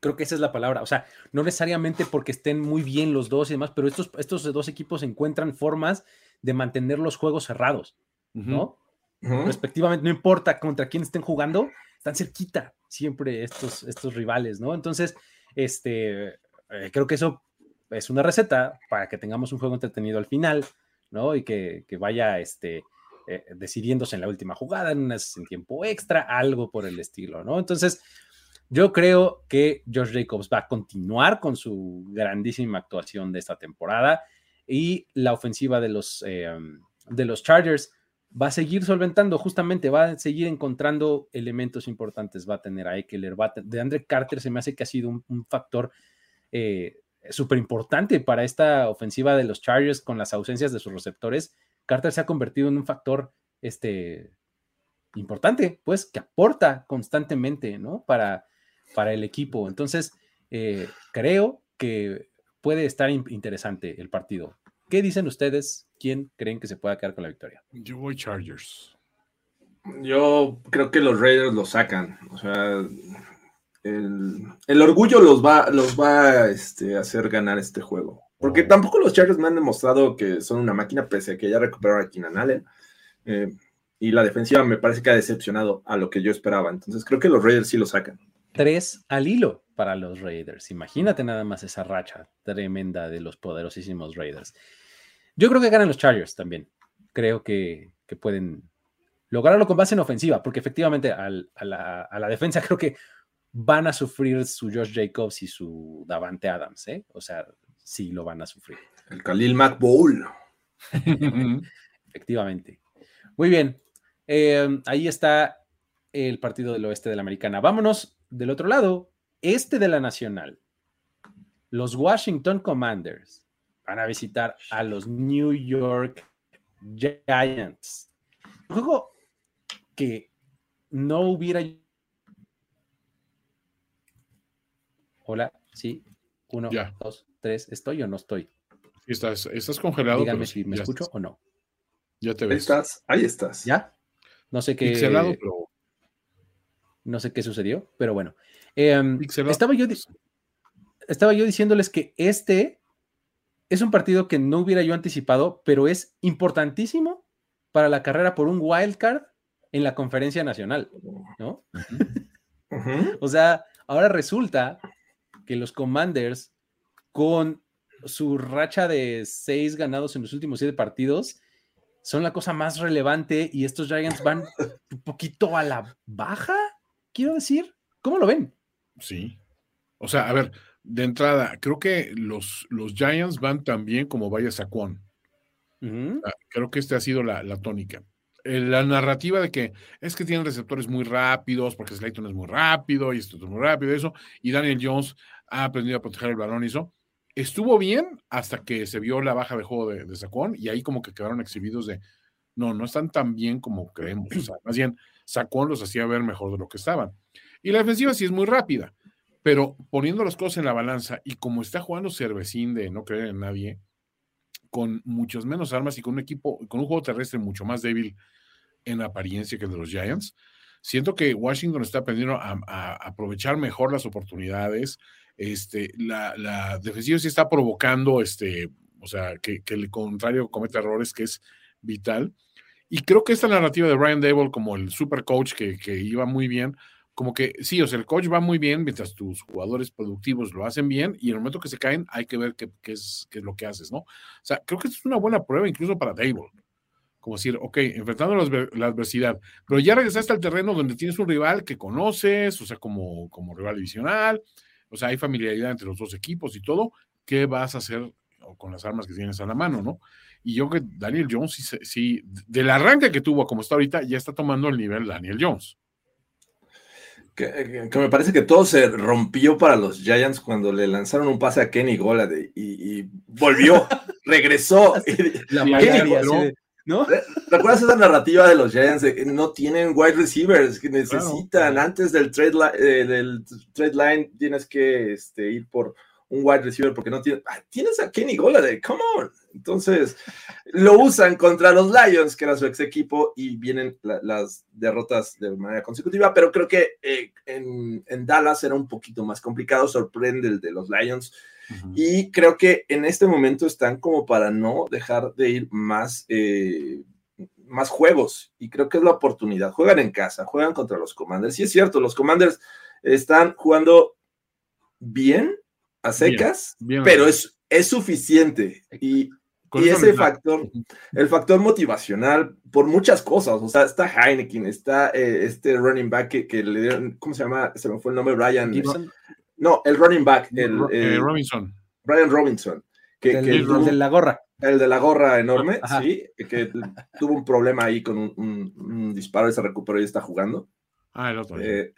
Creo que esa es la palabra. O sea, no necesariamente porque estén muy bien los dos y demás, pero estos, estos dos equipos encuentran formas de mantener los juegos cerrados, ¿no? Respectivamente, no importa contra quién estén jugando, están cerquita siempre estos, estos rivales, ¿no? Entonces, este, eh, creo que eso es una receta para que tengamos un juego entretenido al final, ¿no? Y que, vaya, este, eh, decidiéndose en la última jugada, en, en tiempo extra, algo por el estilo, ¿no? Entonces, yo creo que Josh Jacobs va a continuar con su grandísima actuación de esta temporada y la ofensiva de los, em, de los Chargers va a seguir solventando, justamente va a seguir encontrando elementos importantes. Va a tener a Eckler, va de Andre Carter se me hace que ha sido un, factor eh, súper importante para esta ofensiva de los Chargers con las ausencias de sus receptores. Carter se ha convertido en un factor este, importante, pues, que aporta constantemente, ¿no? Para, para el equipo. Entonces, eh, creo que puede estar interesante el partido. ¿Qué dicen ustedes? ¿Quién creen que se pueda quedar con la victoria? Yo voy Chargers. Yo creo que los Raiders lo sacan. O sea, el, el orgullo los va, los va este, a hacer ganar este juego. Porque tampoco los Chargers me han demostrado que son una máquina, pese a que ya recuperaron a Keenan Allen. Eh, y la defensiva me parece que ha decepcionado a lo que yo esperaba. Entonces creo que los Raiders sí lo sacan. Tres al hilo para los Raiders. Imagínate nada más esa racha tremenda de los poderosísimos Raiders. Yo creo que ganan los Chargers también. Creo que, que pueden lograrlo con base en ofensiva, porque efectivamente al, a, la, a, la, defensa (laughs) creo que van a sufrir su Josh Jacobs y su Davante Adams, ¿eh? O sea, sí lo van a sufrir. El Khalil Mac Bowl. (laughs) efectivamente. Muy bien. Eh, ahí está el partido del oeste de la americana. Vámonos del otro lado, este de la nacional. Los Washington Commanders van a visitar a los New York Giants. Un juego que no hubiera. Hola, sí. Uno, Ya. dos, tres. ¿Estoy o no estoy? Estás, estás congelado. Díganme pero si sí, me escucho estás. o no. Ya te Ahí ves. estás, ahí estás. ¿Ya? No sé qué. Pixelado, pero No sé qué sucedió, pero bueno. Em, pixelado. estaba, yo, estaba yo diciéndoles que este es un partido que no hubiera yo anticipado, pero es importantísimo para la carrera por un wild card en la conferencia nacional, ¿no? O sea, ahora resulta que los Commanders, con su racha de seis ganados en los últimos siete partidos, son la cosa más relevante y estos Giants van un poquito a la baja, quiero decir. ¿Cómo lo ven? Sí. O sea, a ver, de entrada, creo que los, los Giants van tan bien como vaya Saquon. Ah, Creo que esta ha sido la, la tónica. Eh, La narrativa de que es que tienen receptores muy rápidos, porque Slayton es muy rápido y esto es muy rápido, eso, y Daniel Jones ha aprendido a proteger el balón y eso. Estuvo bien hasta que se vio la baja de juego de, de Saquon y ahí como que quedaron exhibidos de no, no están tan bien como creemos. O sea, más bien, Saquon los hacía ver mejor de lo que estaban. Y la defensiva sí es muy rápida, pero poniendo las cosas en la balanza y como está jugando Cervecín de no creer en nadie, con muchas menos armas y con un equipo, con un juego terrestre mucho más débil en apariencia que el de los Giants, siento que Washington está aprendiendo a, aprovechar mejor las oportunidades. Este, la, la defensiva sí está provocando, este, o sea, que, el contrario cometa errores, que es vital. Y creo que esta narrativa de Ryan Dable como el super coach que iba muy bien, como que sí, o sea, el coach va muy bien mientras tus jugadores productivos lo hacen bien y en el momento que se caen hay que ver qué, es, qué es lo que haces, ¿no? O sea, creo que es una buena prueba incluso para Dable. Como decir, ok, enfrentando la, adver- la adversidad, pero ya regresaste al terreno donde tienes un rival que conoces, o sea, como, como rival divisional, o sea, hay familiaridad entre los dos equipos y todo, ¿qué vas a hacer con las armas que tienes a la mano, no? Y yo que Daniel Jones, sí, sí, del arranque que tuvo como está ahorita, ya está tomando el nivel Daniel Jones. Que, me parece que todo se rompió para los Giants cuando le lanzaron un pase a Kenny Golade y, y volvió, (laughs) regresó. Y- La así de- ¿no? ¿Recuerdas esa narrativa de los Giants? de que no tienen wide receivers que necesitan. Claro. Antes del trade, li- eh, del trade line tienes que este, ir por un wide receiver porque no tienes. Ah, tienes a Kenny Golade, come on. Entonces lo usan contra los Lions, que era su ex equipo, y vienen la- las derrotas de manera consecutiva. Pero creo que eh, en, en Dallas era un poquito más complicado. Sorprende el de los Lions. Y creo que en este momento están como para no dejar de ir más, eh, más juegos. Y creo que es la oportunidad. Juegan en casa, juegan contra los Commanders. Sí es cierto, los Commanders están jugando bien a secas, bien, pero es, es suficiente. Y, y ese factor, el factor motivacional, por muchas cosas. O sea, está Heineken, está eh, este running back que, que le dieron, ¿cómo se llama? Se me fue el nombre, Ryan. Gibson, No, el running back, el, eh, el- Robinson. Brian Robinson, que, tuvo- de la gorra. el de la gorra enorme, Ajá. sí, que tuvo un problema ahí con un, un- un disparo y se recuperó y está jugando. Ah, el otro. Eh,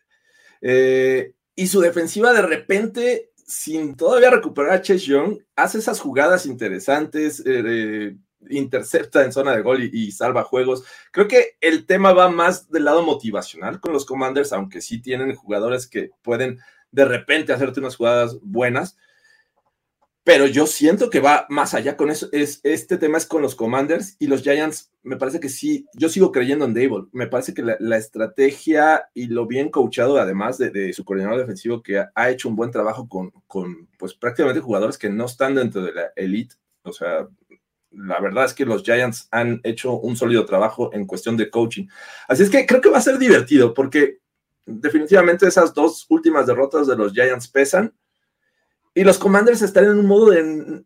eh, y su defensiva de repente, sin todavía recuperar a Chase Young, hace esas jugadas interesantes, eh, intercepta en zona de gol y, y salva juegos. Creo que el tema va más del lado motivacional con los Commanders, aunque sí tienen jugadores que pueden de repente hacerte unas jugadas buenas. Pero yo siento que va más allá con eso. Es, este tema es con los Commanders y los Giants. Me parece que sí, yo sigo creyendo en Dable. Me parece que la, estrategia y lo bien coachado, además de, su coordinador defensivo, que ha, hecho un buen trabajo con, con, pues prácticamente jugadores que no están dentro de la elite. O sea, la verdad es que los Giants han hecho un sólido trabajo en cuestión de coaching. Así es que creo que va a ser divertido porque definitivamente esas dos últimas derrotas de los Giants pesan y los Commanders están en un modo de,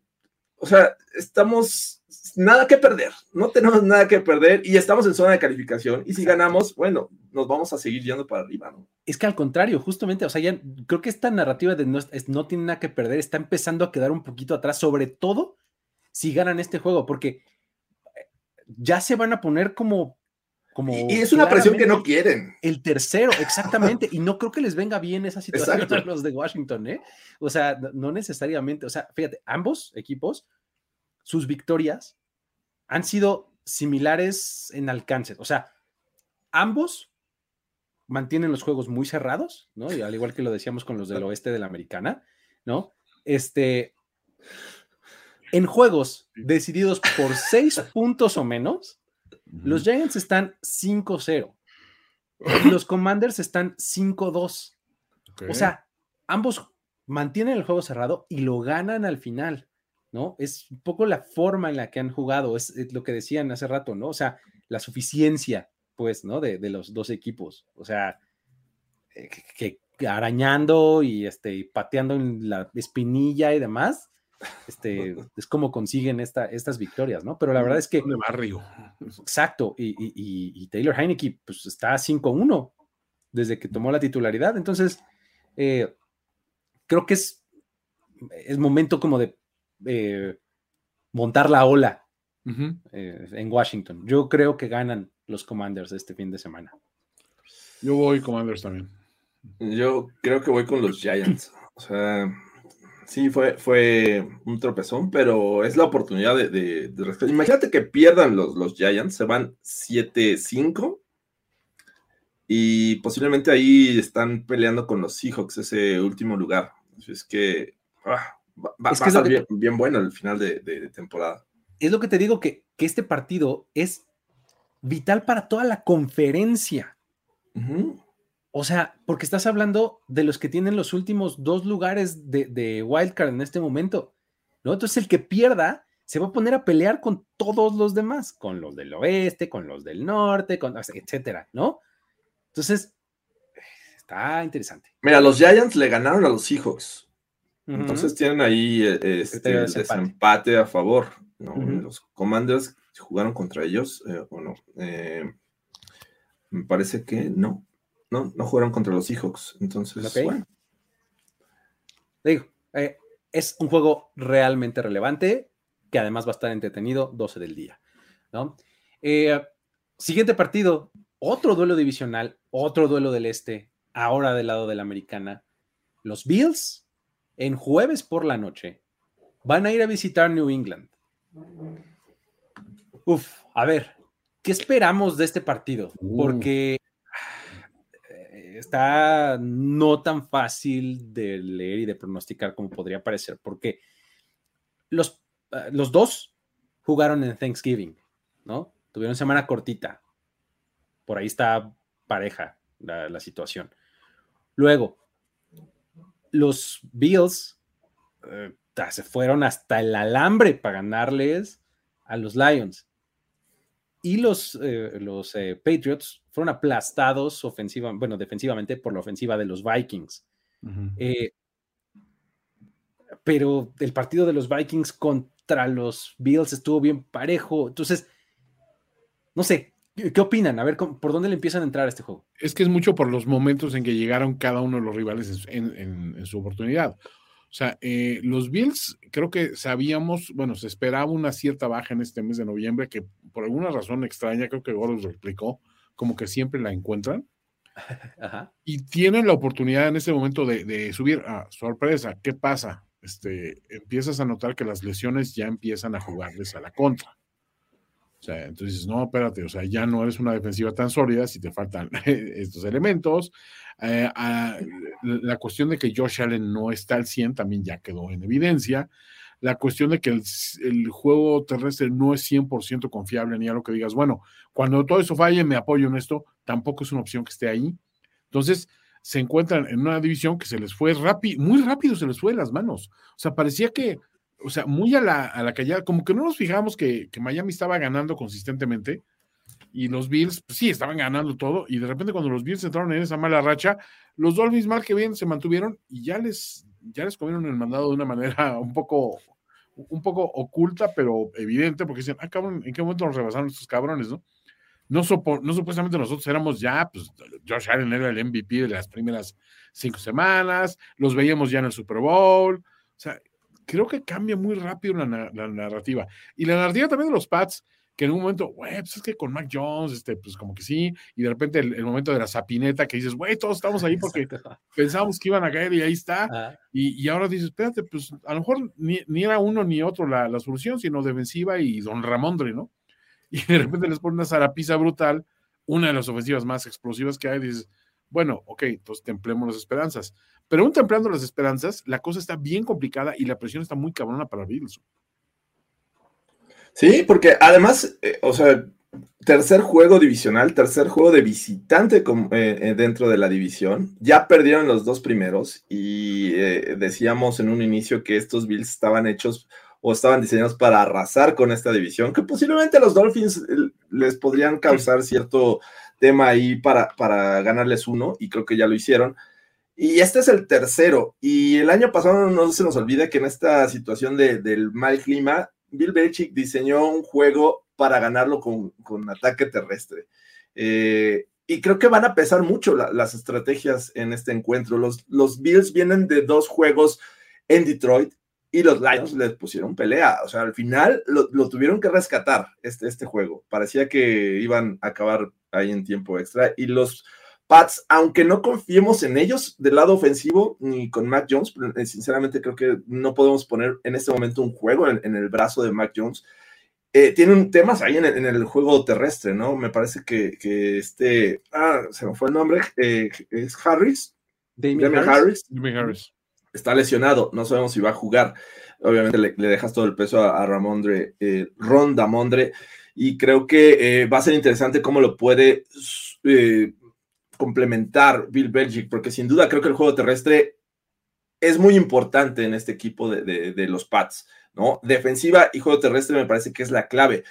o sea, estamos nada que perder, no tenemos nada que perder y estamos en zona de calificación y si ganamos, bueno, nos vamos a seguir yendo para arriba, ¿no? Es que al contrario, justamente, o sea, ya creo que esta narrativa de no, no tiene nada que perder está empezando a quedar un poquito atrás, sobre todo si ganan este juego, porque ya se van a poner como y, es una presión que no quieren. El tercero, exactamente. y no creo que les venga bien esa situación a los de Washington, ¿eh? O sea, no necesariamente. O sea, fíjate, ambos equipos, sus victorias han sido similares en alcance. O sea, ambos mantienen los juegos muy cerrados, ¿no? Y al igual que lo decíamos con los del oeste de la americana, ¿no? Este. En juegos decididos por seis puntos o menos, los Giants están 5-0 y los Commanders están 5-2. O sea, ambos mantienen el juego cerrado y lo ganan al final, ¿no? Es un poco la forma en la que han jugado, es, lo que decían hace rato, ¿no? O sea, la suficiencia, pues, ¿no? De, los dos equipos. O sea, eh, que, arañando y este, pateando en la espinilla y demás, este, (laughs) es como consiguen esta, estas victorias, ¿no? Pero la verdad es que... De barrio. (laughs) Exacto, y, Taylor Heineke pues está 5-1 desde que tomó la titularidad, entonces eh, creo que es, es momento como de eh, montar la ola eh, en Washington. Yo creo que ganan los Commanders este fin de semana. Yo voy Commanders también. Yo creo que voy con los Giants. O sea, Sí, fue, fue un tropezón, pero es la oportunidad de, de, Imagínate que pierdan los, los Giants, se van 7-5 y posiblemente ahí están peleando con los Seahawks ese último lugar. Es que ah, va, a estar bien, bueno el final de, temporada. Es lo que te digo, que, que este partido es vital para toda la conferencia. O sea, porque estás hablando de los que tienen los últimos dos lugares de, wildcard en este momento, ¿no? Entonces el que pierda se va a poner a pelear con todos los demás, con los del oeste, con los del norte, con, etcétera, ¿no? Entonces, está interesante. Mira, los Giants le ganaron a los Seahawks. Entonces tienen ahí eh, este, el desempate a favor. ¿no? Los Commanders jugaron contra ellos eh, o no. Eh, me parece que no. No, no jugaron contra los Seahawks. Entonces, bueno. Digo, eh, es un juego realmente relevante que además va a estar entretenido 12 del día. ¿no? Eh, siguiente partido, otro duelo divisional, otro duelo del este, ahora del lado de la americana. Los Bills, en jueves por la noche, van a ir a visitar New England. Uf, a ver, ¿qué esperamos de este partido? Uh. Porque está no tan fácil de leer y de pronosticar como podría parecer, porque los, ah, los dos jugaron en Thanksgiving, ¿no? Tuvieron semana cortita. Por ahí está pareja la, situación. Luego, los Bills eh, se fueron hasta el alambre para ganarles a los Lions. Y los, eh, los eh, Patriots fueron aplastados ofensiva, bueno, defensivamente por la ofensiva de los Vikings. Eh, pero el partido de los Vikings contra los Bills estuvo bien parejo. Entonces, no sé, ¿qué opinan? A ver, ¿por dónde le empiezan a entrar a este juego? Es que es mucho por los momentos en que llegaron cada uno de los rivales en su oportunidad. O sea, eh, los Bills creo que sabíamos, bueno, se esperaba una cierta baja en este mes de noviembre que por alguna razón extraña, creo que Goros lo explicó, como que siempre la encuentran. (laughs) Y tienen la oportunidad en este momento de, subir. a sorpresa, ¿qué pasa? Este, empiezas a notar que las lesiones ya empiezan a jugarles a la contra. O sea, entonces, no, espérate, o sea, ya no eres una defensiva tan sólida si te faltan (laughs) estos elementos. Eh, la cuestión de que Josh Allen no está al 100 también ya quedó en evidencia. La cuestión de que el, juego terrestre no es 100% confiable, ni a lo que digas, bueno, cuando todo eso falle, me apoyo en esto, tampoco es una opción que esté ahí. Entonces, se encuentran en una división que se les fue rápido, muy rápido se les fue de las manos. O sea, parecía que, o sea, muy a la, a la callada, como que no nos fijamos que, que Miami estaba ganando consistentemente y los Bills, pues sí, estaban ganando todo, y de repente cuando los Bills entraron en esa mala racha, los Dolphins mal que bien se mantuvieron y ya les, ya les comieron el mandado de una manera (laughs) un poco, un poco oculta, pero evidente, porque dicen, ah, cabrón, ¿en qué momento nos rebasaron estos cabrones, no? No, no supuestamente nosotros éramos ya, pues Josh Allen era el MVP de las primeras cinco semanas, los veíamos ya en el Super Bowl, o sea, creo que cambia muy rápido la, la narrativa. Y la narrativa también de los Pats, que en un momento, güey, pues es que con Mac Jones, este, pues como que sí, y de repente el, momento de la sapineta que dices, güey, todos estamos ahí porque pensábamos que iban a caer y ahí está, y, y, ahora dices, espérate, pues a lo mejor ni, ni era uno ni otro la, la, solución, sino defensiva y Don Ramondre, ¿no? (laughs) Y de repente les pone una zarapiza brutal, una de las ofensivas más explosivas que hay, dices, bueno, ok, entonces templemos las esperanzas. Pero aún templando las esperanzas, la cosa está bien complicada y la presión está muy cabrona para Bills. Sí, porque además, eh, o sea, tercer juego divisional, tercer juego de visitante eh, eh, dentro de la división. Ya perdieron los dos primeros y decíamos en un inicio que estos Bills estaban hechos o estaban diseñados para arrasar con esta división, que posiblemente los Dolphins les podrían causar cierto tema ahí para, para ganarles uno, y creo que ya lo hicieron. Y este es el tercero. Y el año pasado no se nos olvide que en esta situación de, del mal clima, Bill Belichick diseñó un juego para ganarlo con, ataque terrestre. Eh, y creo que van a pesar mucho las estrategias en este encuentro. Los, los Bills vienen de dos juegos en Detroit y los Lions les pusieron pelea. O sea, al final lo, tuvieron que rescatar este, este juego. Parecía que iban a acabar ahí en tiempo extra. Y los Pats, aunque no confiemos en ellos del lado ofensivo ni con Mac Jones, eh, sinceramente creo que no podemos poner en este momento un juego en, el brazo de Mac Jones. Eh, tienen temas ahí en el, juego terrestre, ¿no? Me parece que, este, ah, se me fue el nombre, eh, es Harris. Damien Harris. Harris. Está lesionado, no sabemos si va a jugar. Obviamente le, dejas todo el peso a, Ramondre, Ron Damondre, y creo que va a ser interesante cómo lo puede complementar Bill Belichick, porque sin duda creo que el juego terrestre es muy importante en este equipo de, los Pats, ¿no? Defensiva y juego terrestre me parece que es la clave.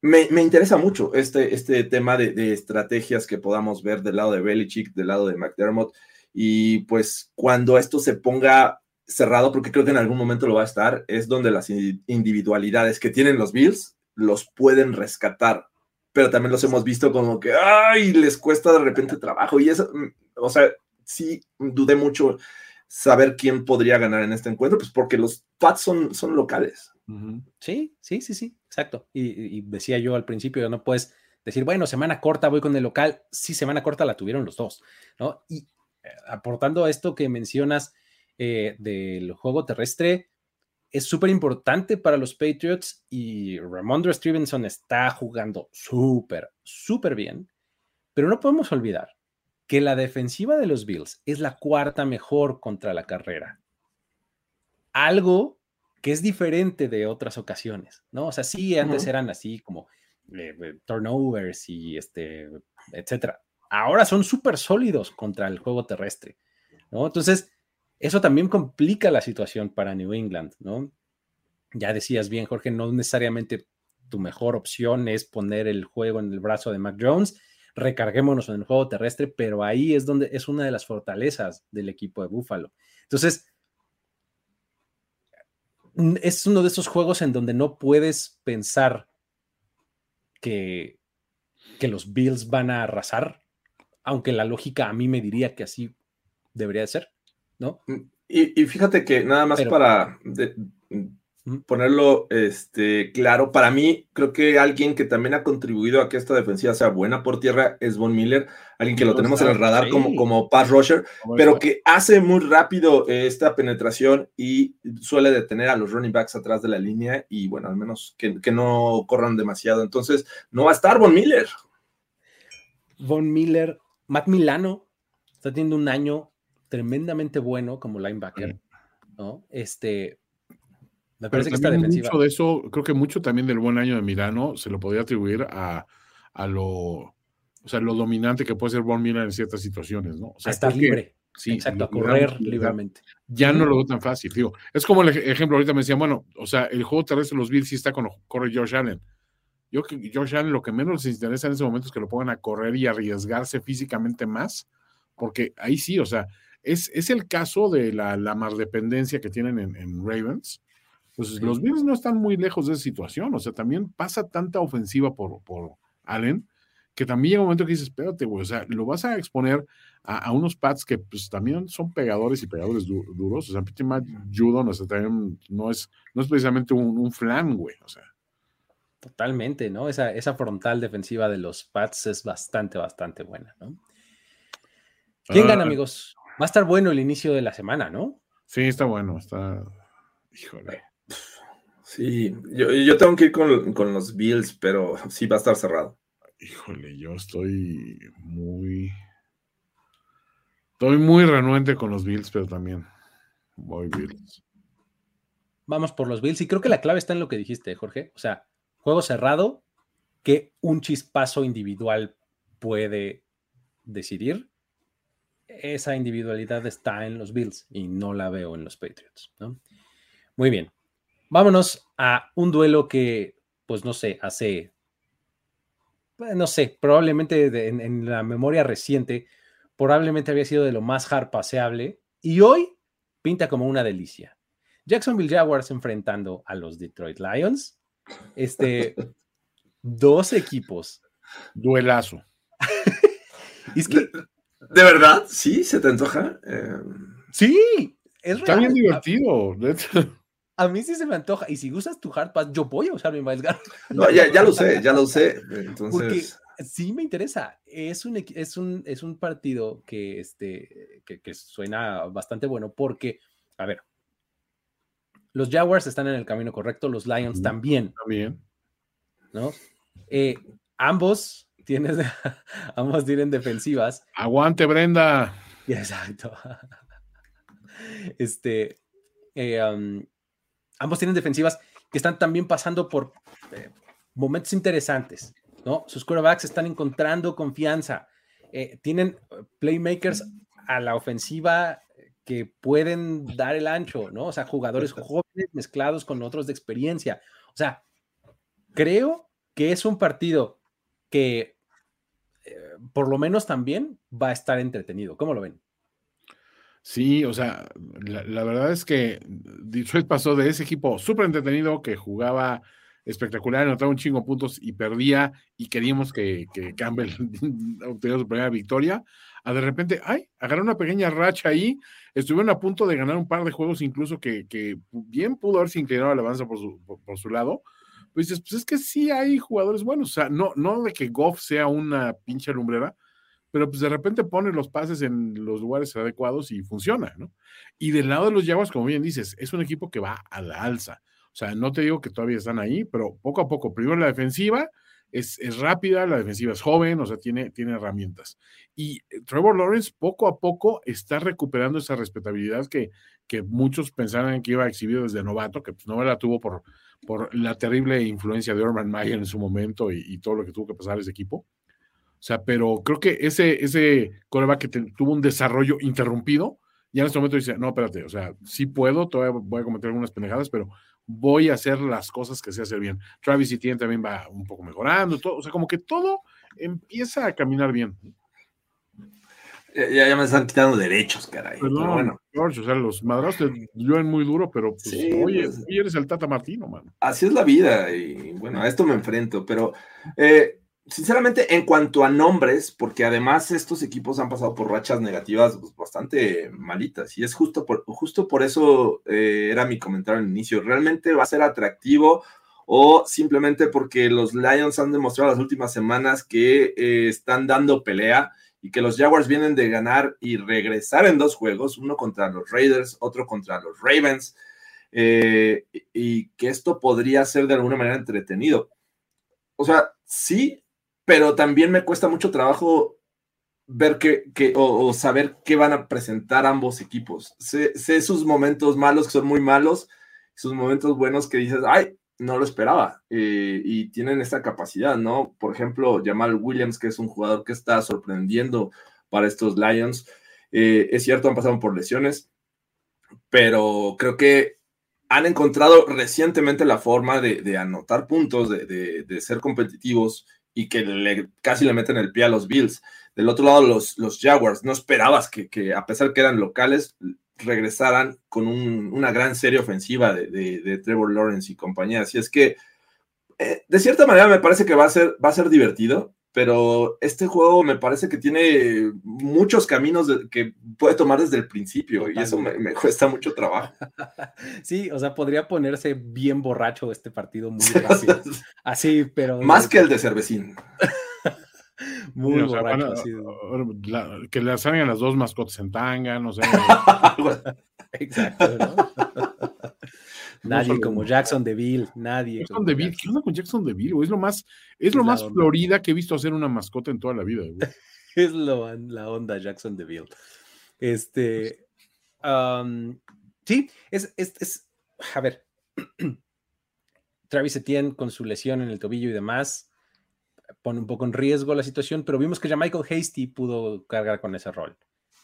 Me, interesa mucho este, este tema de, estrategias que podamos ver del lado de Belichick, del lado de McDermott, y pues cuando esto se ponga cerrado, porque creo que en algún momento lo va a estar, es donde las individualidades que tienen los Bills los pueden rescatar pero también los hemos visto como que, ay, les cuesta de repente trabajo. Y eso, mm, o sea, sí dudé mucho saber quién podría ganar en este encuentro, pues porque los Pats son, son locales. Sí, sí, sí, sí, exacto. Y, decía yo al principio, no puedes decir, bueno, semana corta voy con el local. Sí, semana corta la tuvieron los dos, ¿no? Y eh, aportando a esto que mencionas eh, del juego terrestre, es súper importante para los Patriots y Ramondre Stevenson está jugando súper, súper bien, pero no podemos olvidar que la defensiva de los Bills es la cuarta mejor contra la carrera. Algo que es diferente de otras ocasiones, ¿no? O sea, sí, antes eran así como eh, eh, turnovers y este, etcétera. Ahora son súper sólidos contra el juego terrestre, ¿no? Entonces, eso también complica la situación para New England, ¿no? Ya decías bien, Jorge, no necesariamente tu mejor opción es poner el juego en el brazo de Mac Jones. Recarguémonos en el juego terrestre, pero ahí es donde es una de las fortalezas del equipo de Buffalo. Entonces, es uno de esos juegos en donde no puedes pensar que, que los Bills van a arrasar, aunque la lógica a mí me diría que así debería de ser. ¿No? Mm, y, fíjate que nada más para ponerlo este, claro, para mí creo que alguien que también ha contribuido a que esta defensiva sea buena por tierra es Von Miller, alguien que lo tenemos en el radar como, como pass rusher, pero que hace muy rápido esta penetración y suele detener a los running backs atrás de la línea y bueno, al menos que, que no corran demasiado. Entonces, no va a estar Von Miller. Von Miller, Matt Milano está teniendo un año tremendamente bueno como linebacker, ¿no? Este, Me Pero parece que también defensiva. mucho de eso, creo que mucho también del buen año de Milano se lo podría atribuir a, a lo, o sea, lo dominante que puede ser Von Miller en ciertas situaciones, ¿no? O sea, a estar que- libre. sí, Exacto, a correr libremente. Ya no lo veo tan fácil, digo. Es como el ej- ejemplo, ahorita me decían, bueno, o sea, el juego terrestre de los Bills sí está con corre Josh Allen. Yo que Josh Allen lo que menos les interesa en ese momento es que lo pongan a correr y arriesgarse físicamente más, porque ahí sí, o sea, es, es el caso de la, la dependencia que tienen en, en Ravens. Pues Sí. los Bills no están muy lejos de esa situación, o sea, también pasa tanta ofensiva por, por Allen que también llega un momento que dices, espérate, güey, o sea, lo vas a exponer a, a unos pads que pues también son pegadores y pegadores du- duros, o sea, Matt Judon, o sea, también no es, no es precisamente un, un flan, güey, o sea. Totalmente, ¿no? Esa, esa frontal defensiva de los Pats es bastante, bastante buena, ¿no? ¿Quién gana, Ah, amigos? Va a estar bueno el inicio de la semana, ¿no? Sí, está bueno, está, híjole. Sí, yo, yo tengo que ir con, con los Bills, pero sí va a estar cerrado. Híjole, yo estoy muy. Estoy muy renuente con los Bills, pero también voy Bills. Vamos por los Bills y creo que la clave está en lo que dijiste, Jorge. O sea, juego cerrado que un chispazo individual puede decidir. Esa individualidad está en los Bills y no la veo en los Patriots, ¿no? Muy bien. Vámonos a un duelo que, pues no sé, hace, eh, no sé, probablemente de- en, en la memoria reciente, probablemente había sido de lo más hard paseable y hoy pinta como una delicia. Jacksonville Jaguars enfrentando a los Detroit Lions. Este, (laughs) dos equipos. Duelazo. (laughs) Es que, ¿De verdad? ¿Sí? ¿Se te antoja? Eh, sí, es Está bien divertido. A, mí sí se me antoja. Y si usas tu hard pass, yo voy a usar mi Miles (laughs) Garrett. no, ya, ya lo sé, ya lo sé. Porque Entonces, sí me interesa. Es un, es un, es un partido que, este, que, que suena bastante bueno porque, a ver, los Jaguars están en el camino correcto, los Lions también. Bien. ¿no? Eh, ambos tienes, (laughs) ambos tienen defensivas. Aguante, Brenda. (laughs) Exacto. Este, eh, um, ambos tienen defensivas que están también pasando por eh, momentos interesantes, ¿no? Sus quarterbacks están encontrando confianza. eh, tienen playmakers a la ofensiva que pueden dar el ancho, ¿no? O sea, jugadores jóvenes mezclados con otros de experiencia. O sea, creo que es un partido que por lo menos también va a estar entretenido. ¿Cómo lo ven? Sí, o sea, la, verdad es que Detroit pasó de ese equipo súper entretenido que jugaba espectacular, anotaba un chingo puntos y perdía y queríamos que, que Campbell (laughs) obtuviera su primera victoria, a de repente, ay, agarró una pequeña racha ahí, estuvieron a punto de ganar un par de juegos incluso que, que bien pudo haberse inclinado la avanza por su, por su lado, pues dices, pues es que sí hay jugadores buenos, o sea, no, no de que Goff sea una pinche lumbrera, pero pues de repente pone los pases en los lugares adecuados y funciona, ¿no? Y del lado de los Jaguars, como bien dices, es un equipo que va a la alza. O sea, no te digo que todavía están ahí, pero poco a poco, primero la defensiva es, es rápida, la defensiva es joven, o sea, tiene, tiene herramientas. Y Trevor Lawrence poco a poco está recuperando esa respetabilidad que, que muchos pensaban que iba a exhibir desde novato, que pues no la tuvo por, por la terrible influencia de Urban Meyer en su momento y, y todo lo que tuvo que pasar ese equipo. O sea, pero creo que ese, ese coreback que te- tuvo un desarrollo interrumpido, ya en este momento dice, no, espérate, o sea, sí puedo, todavía voy a cometer algunas pendejadas, pero voy a hacer las cosas que sé hacer bien. Travis Etienne también va un poco mejorando, todo, o sea, como que todo empieza a caminar bien. Ya, ya me están quitando derechos, caray. Pero Pero no, bueno, George, o sea, los madrazos te llueven muy duro, pero pues, Sí, oye, pues. hoy eres el Tata Martino, mano. así es la vida y bueno, a esto me enfrento, pero eh, sinceramente en cuanto a nombres, porque además estos equipos han pasado por rachas negativas pues, bastante malitas y es justo por, justo por eso eh, era mi comentario al inicio, realmente va a ser atractivo o simplemente porque los Lions han demostrado las últimas semanas que eh, están dando pelea y que los Jaguars vienen de ganar y regresar en dos juegos, uno contra los Raiders, otro contra los Ravens, eh, y que esto podría ser de alguna manera entretenido. O sea, sí, pero también me cuesta mucho trabajo ver que, que o, saber qué van a presentar ambos equipos. Sé, sé sus momentos malos, que son muy malos, sus momentos buenos que dices, ay, no lo esperaba. eh, y tienen esta capacidad, ¿no? Por ejemplo, Jamal Williams, que es un jugador que está sorprendiendo para estos Lions. Eh, es cierto, han pasado por lesiones, pero creo que han encontrado recientemente la forma de, anotar puntos, de, de, de, ser competitivos y que le, casi le meten el pie a los Bills. Del otro lado, los, los Jaguars, no esperabas que, que, a pesar que eran locales, regresaran con un, una gran serie ofensiva de, de, Trevor Lawrence y compañía. Así es que, eh, de cierta manera, me parece que va a ser, va a ser divertido pero este juego me parece que tiene muchos caminos de, que puede tomar desde el principio Totalmente. y eso me, me, cuesta mucho trabajo. (laughs) Sí, o sea, podría ponerse bien borracho este partido muy (laughs) rápido. Así, pero... Más que el de Cervecín. (laughs) (laughs) muy sí, borracho. la, que le salgan las dos mascotas en tanga, no sé. (laughs) Exacto, ¿no? (laughs) Nadie no como Jackson DeVille, nadie. Jackson DeVille, ¿qué onda con Jackson DeVille? Es lo más, es lo más Florida que he visto hacer una mascota en toda la vida. Güey. es lo, la onda Jackson DeVille. Este, um, sí, es, es, es, a ver, (clears throat) Travis Etienne con su lesión en el tobillo y demás pone un poco en riesgo la situación, pero vimos que ya Michael Hasty pudo cargar con ese rol,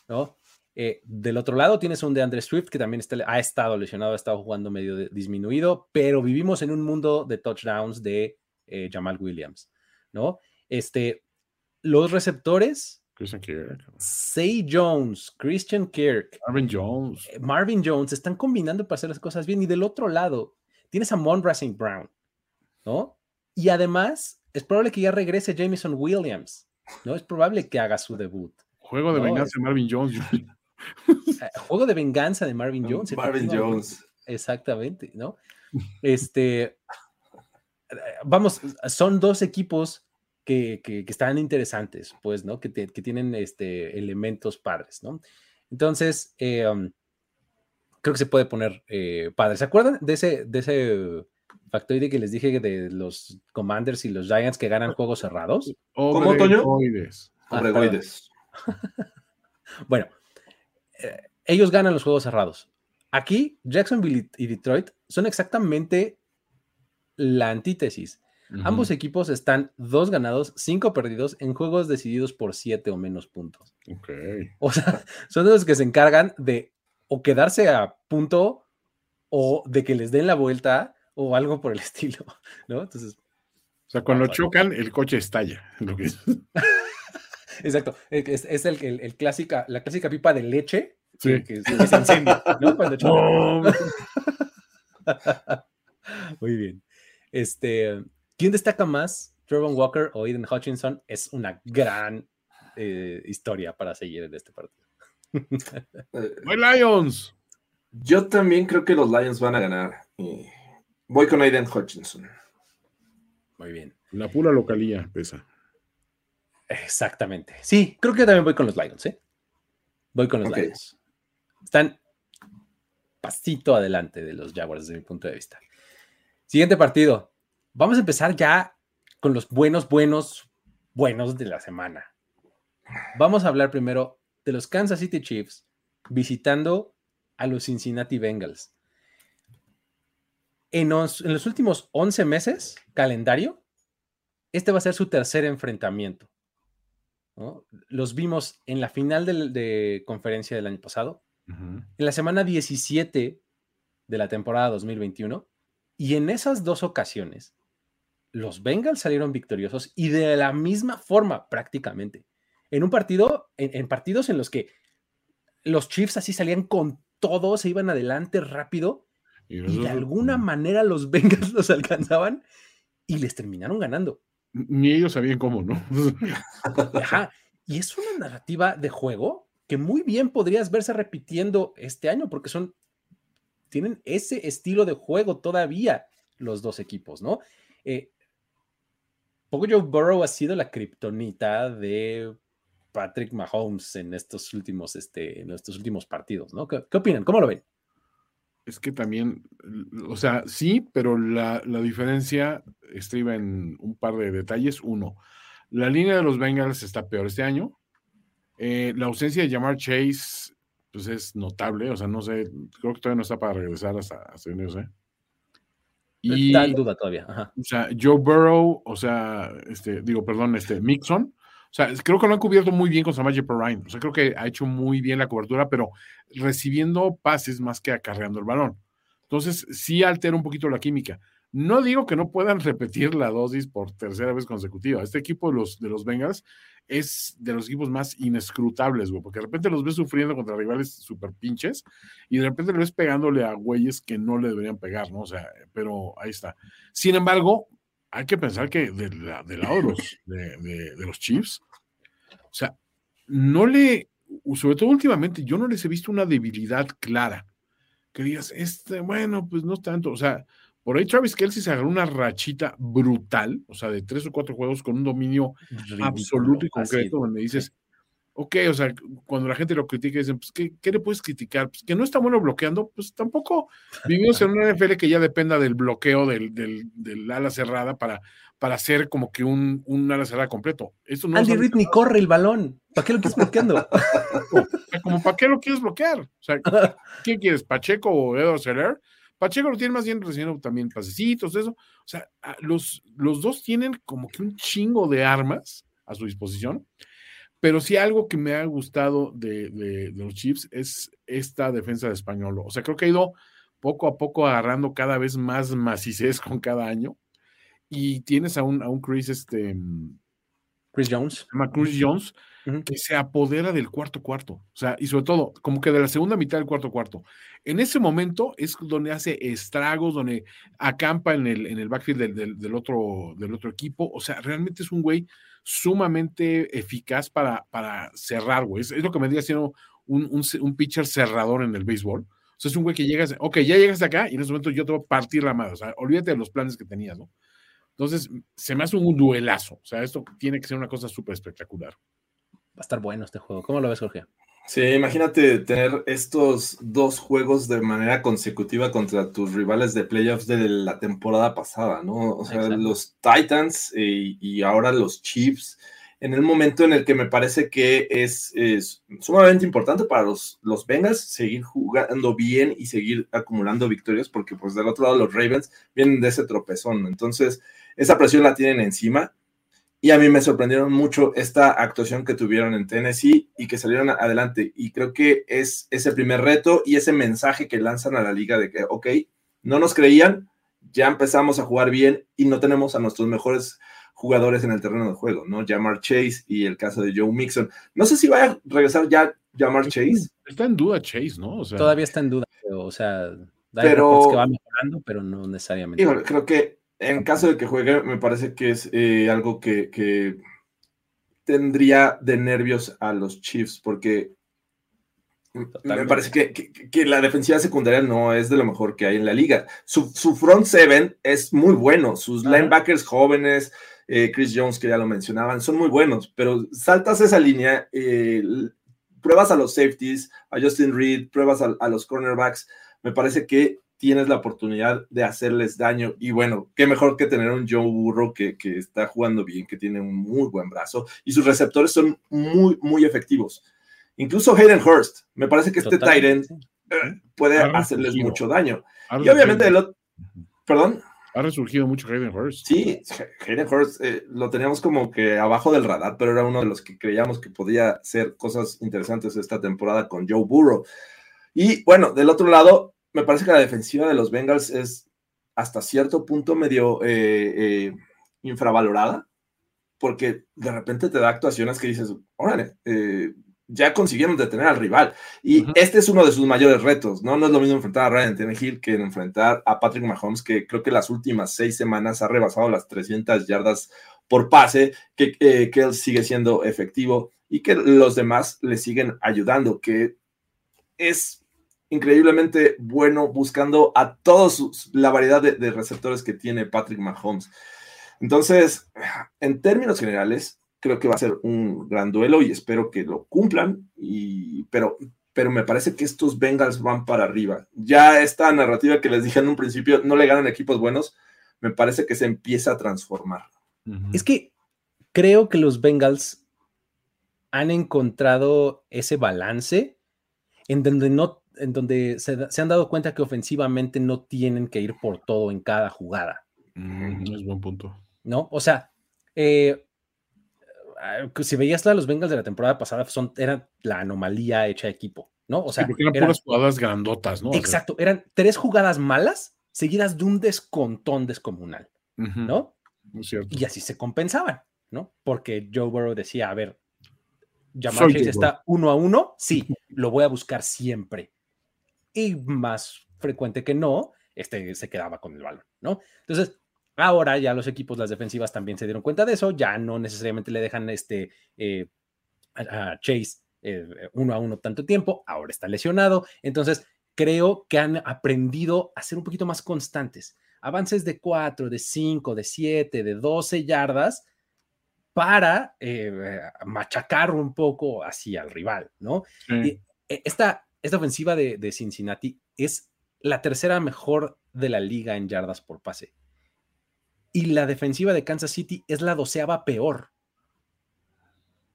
¿no? Eh, del otro lado tienes un de Andre Swift que también está, ha estado lesionado, ha estado jugando medio de, disminuido, pero vivimos en un mundo de touchdowns de eh, Jamal Williams, ¿no? Este, los receptores. Christian Kirk. Say Jones, Christian Kirk. Marvin Jones. Eh, Marvin Jones están combinando para hacer las cosas bien. Y del otro lado tienes a Monra St. Brown, ¿no? Y además es probable que ya regrese Jameson Williams, ¿no? Es probable que haga su debut. Juego de No, venganza de Marvin Jones. (laughs) Eh, Juego de venganza de Marvin Jones. Marvin. Jones. Exactamente, ¿no? Este, vamos, son dos equipos que, que, que están interesantes, pues, ¿no? Que, te- que tienen este, elementos padres, ¿no? Entonces, eh, um, creo que se puede poner eh, padre. ¿Se acuerdan de ese, de ese factoide que les dije de los Commanders y los Giants que ganan juegos cerrados? ¿Cómo, Toño? Obregoides. Ah. (laughs) Bueno, eh, ellos ganan los juegos cerrados. Aquí, Jacksonville y Detroit son exactamente la antítesis. Ambos equipos están dos ganados, cinco perdidos en juegos decididos por siete o menos puntos. Ok. O sea, (laughs) son los que se encargan de o quedarse a punto o de que les den la vuelta o algo por el (laughs) estilo, ¿no? Entonces, O sea, cuando Ah, chocan, el coche estalla. (laughs) Lo que es. exacto, es, es el, el- el clásica, la clásica pipa de leche Sí. que, que- que se incendia, ¿no? Cuando (laughs) chocan. No, Muy bien. Este, ¿quién destaca más? Trevor Walker o Aiden Hutchinson es una gran eh, historia para seguir en este partido. Eh, ¡Voy Lions! yo también creo que los Lions van a ganar. Y voy con Aiden Hutchinson. Muy bien. La pura localía pesa. Exactamente. Sí, creo que yo también voy con los Lions, ¿eh? Voy con los. Lions. Están pasito adelante de los Jaguars desde mi punto de vista. Siguiente partido. Vamos a empezar ya con los buenos, buenos, buenos de la semana. Vamos a hablar primero de los Kansas City Chiefs visitando a los Cincinnati Bengals. En los, en los últimos 11 meses, calendario, este va a ser su tercer enfrentamiento. ¿no? Los vimos en la final de, conferencia del año pasado, en la semana 17 de la temporada 2021, y en esas dos ocasiones, los Bengals salieron victoriosos y de la misma forma prácticamente. En un partido, en, en partidos en los que los Chiefs así salían con todo, se iban adelante rápido Y de alguna manera los (laughs) Bengals los alcanzaban y les terminaron ganando. Ni ellos sabían cómo, ¿no? (laughs) Ajá. Y es una narrativa de juego que muy bien podrías verse repitiendo este año, porque son, tienen ese estilo de juego todavía los dos equipos, ¿no? Eh, Poco Joe Burrow ha sido la kriptonita de Patrick Mahomes en estos últimos, este, en estos últimos partidos, ¿no? ¿Qué, qué opinan? ¿Cómo lo ven? Es que también, o sea, sí, pero la, la diferencia estriba en un par de detalles. Uno, la línea de los Bengals está peor este año. Eh, la ausencia de Jamar Chase, pues es notable. O sea, no sé, creo que todavía no está para regresar hasta, hasta Unidos, ¿eh? Y, está en duda todavía. Ajá. O sea, Joe Burrow, o sea, este, digo, perdón, este, Mixon. O sea, creo que lo han cubierto muy bien con Samaje Perrine. O sea, creo que ha hecho muy bien la cobertura, pero recibiendo pases más que acarreando el balón. Entonces, sí altera un poquito la química. No digo que no puedan repetir la dosis por tercera vez consecutiva. Este equipo de los, de los Bengals es de los equipos más inescrutables, güey, porque de repente los ves sufriendo contra rivales súper pinches y de repente los ves pegándole a güeyes que no le deberían pegar, ¿no? O sea, pero ahí está. Sin embargo, hay que pensar que del lado de los, de, de los Chiefs, o sea, no le, sobre todo últimamente, yo no les he visto una debilidad clara que digas, este, bueno, pues no tanto, o sea, por ahí Travis Kelsey se agarró una rachita brutal, o sea, de tres o cuatro juegos con un dominio absoluto y concreto, donde dices, ok, o sea, cuando la gente lo critica, dicen, pues, ¿qué, ¿qué, le puedes criticar? Pues que no está bueno bloqueando, pues tampoco vivimos en una NFL que ya dependa del bloqueo del, del, del ala cerrada para, para hacer como que un, un ala cerrada completo. Eso no Andy Reid ni corre el balón. ¿Para qué lo quieres bloqueando? (laughs) como, ¿para qué lo quieres bloquear? O sea, ¿quién quieres? ¿Pacheco o Edward Seller? Pacheco lo tiene más bien recibiendo también pasecitos, eso. O sea, los, los dos tienen como que un chingo de armas a su disposición. Pero sí algo que me ha gustado de, de, de los Chiefs es esta defensa de español. O sea, creo que ha ido poco a poco agarrando cada vez más macices con cada año. Y tienes a un, a un Chris, este. Chris Jones. Se llama Chris Jones, que se apodera del cuarto cuarto. O sea, y sobre todo, como que de la segunda mitad del cuarto cuarto. En ese momento es donde hace estragos, donde acampa en el, en el backfield del, del, del otro, del otro equipo. O sea, realmente es un güey sumamente eficaz para, para cerrar, güey. Es, lo que me diría siendo un, un, un, pitcher cerrador en el béisbol. O sea, es un güey que llegas, ok, ya llegas acá y en ese momento yo te voy a partir la madre. O sea, olvídate de los planes que tenías, ¿no? Entonces, se me hace un duelazo. O sea, esto tiene que ser una cosa súper espectacular. Va a estar bueno este juego. ¿Cómo lo ves, Jorge? Sí, imagínate tener estos dos juegos de manera consecutiva contra tus rivales de playoffs de la temporada pasada, ¿no? O sea, Exacto. los Titans y, y, ahora los Chiefs, en el momento en el que me parece que es, es sumamente importante para los, los Bengals seguir jugando bien y seguir acumulando victorias, porque pues del otro lado los Ravens vienen de ese tropezón, entonces esa presión la tienen encima y a mí me sorprendieron mucho esta actuación que tuvieron en Tennessee y que salieron adelante. Y creo que es ese primer reto y ese mensaje que lanzan a la liga de que, ok, no nos creían, ya empezamos a jugar bien y no tenemos a nuestros mejores jugadores en el terreno de juego, ¿no? Jamar Chase y el caso de Joe Mixon. No sé si vaya a regresar ya Jamar Chase. Está en duda Chase, ¿no? O sea, Todavía está en duda, pero, o sea, hay pero, que va mejorando, pero no necesariamente. Híjole, creo que en caso de que juegue, me parece que es eh, algo que, que, tendría de nervios a los Chiefs, porque Totalmente. me parece que, que, que, la defensiva secundaria no es de lo mejor que hay en la liga. Su, su front seven es muy bueno, sus Ajá. linebackers jóvenes, eh, Chris Jones, que ya lo mencionaban, son muy buenos, pero saltas esa línea, eh, pruebas a los safeties, a Justin Reed, pruebas a, a los cornerbacks, me parece que tienes la oportunidad de hacerles daño. Y bueno, qué mejor que tener un Joe Burrow que, que, está jugando bien, que tiene un muy buen brazo y sus receptores son muy, muy efectivos. Incluso Hayden Hurst, me parece que este Tyrant eh, puede ha hacerles mucho daño. Ha y obviamente, el otro, perdón. Ha resurgido mucho Hayden Hurst. Sí, Hayden Hurst eh, lo teníamos como que abajo del radar, pero era uno de los que creíamos que podía hacer cosas interesantes esta temporada con Joe Burrow. Y bueno, del otro lado, me parece que la defensiva de los Bengals es hasta cierto punto medio eh, eh, infravalorada, porque de repente te da actuaciones que dices, órale, eh, ya consiguieron detener al rival. Y uh -huh. este es uno de sus mayores retos, ¿no? No es lo mismo enfrentar a Ryan Tannehill que enfrentar a Patrick Mahomes, que creo que las últimas seis semanas ha rebasado las 300 yardas por pase, que, eh, que él sigue siendo efectivo y que los demás le siguen ayudando, que es increíblemente bueno buscando a todos la variedad de, de, receptores que tiene Patrick Mahomes. Entonces, en términos generales, creo que va a ser un gran duelo y espero que lo cumplan, y, pero, pero me parece que estos Bengals van para arriba. Ya esta narrativa que les dije en un principio, no le ganan equipos buenos, me parece que se empieza a transformar. Es que creo que los Bengals han encontrado ese balance en donde no, en donde se, se han dado cuenta que ofensivamente no tienen que ir por todo en cada jugada. Mm, es buen punto. ¿No? O sea, eh, ah, si veías a los Bengals de la temporada pasada, son, eran la anomalía hecha equipo, ¿no? O sea, Sí, porque eran eran- puras jugadas grandotas, ¿no? O sea, exacto, eran tres jugadas malas seguidas de un descontón descomunal, ¿no? Es cierto. Y así se compensaban, ¿no? Porque Joe Burrow decía, a ver, Chase Joe está uno a uno, sí, (laughs) lo voy a buscar siempre. Y más frecuente que no, este se quedaba con el balón, ¿no? Entonces, ahora ya los equipos, las defensivas también se dieron cuenta de eso, ya no necesariamente le dejan este eh, a, Chase eh, uno a uno tanto tiempo, ahora está lesionado, entonces creo que han aprendido a ser un poquito más constantes. Avances de 4, de 5, de 7, de 12 yardas para eh, machacar un poco hacia el rival, ¿no? Sí. Y eh, esta, esta ofensiva de, de Cincinnati es la tercera mejor de la liga en yardas por pase. Y la defensiva de Kansas City es la doceava peor.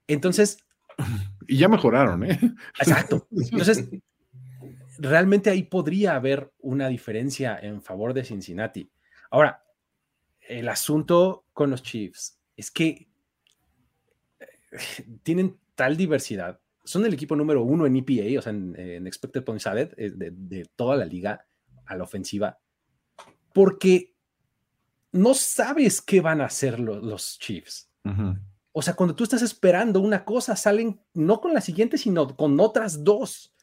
Entonces, (laughs) Y ya mejoraron, ¿eh? exacto. (laughs) Entonces, realmente ahí podría haber una diferencia en favor de Cincinnati. Ahora, el asunto con los Chiefs es que eh, tienen tal diversidad. Son el equipo número uno en EPA, o sea, en, en Expected Points Added, eh, de, de toda la liga a la ofensiva, porque no sabes qué van a hacer lo- los Chiefs. O sea, cuando tú estás esperando una cosa, salen no con la siguiente, sino con otras dos.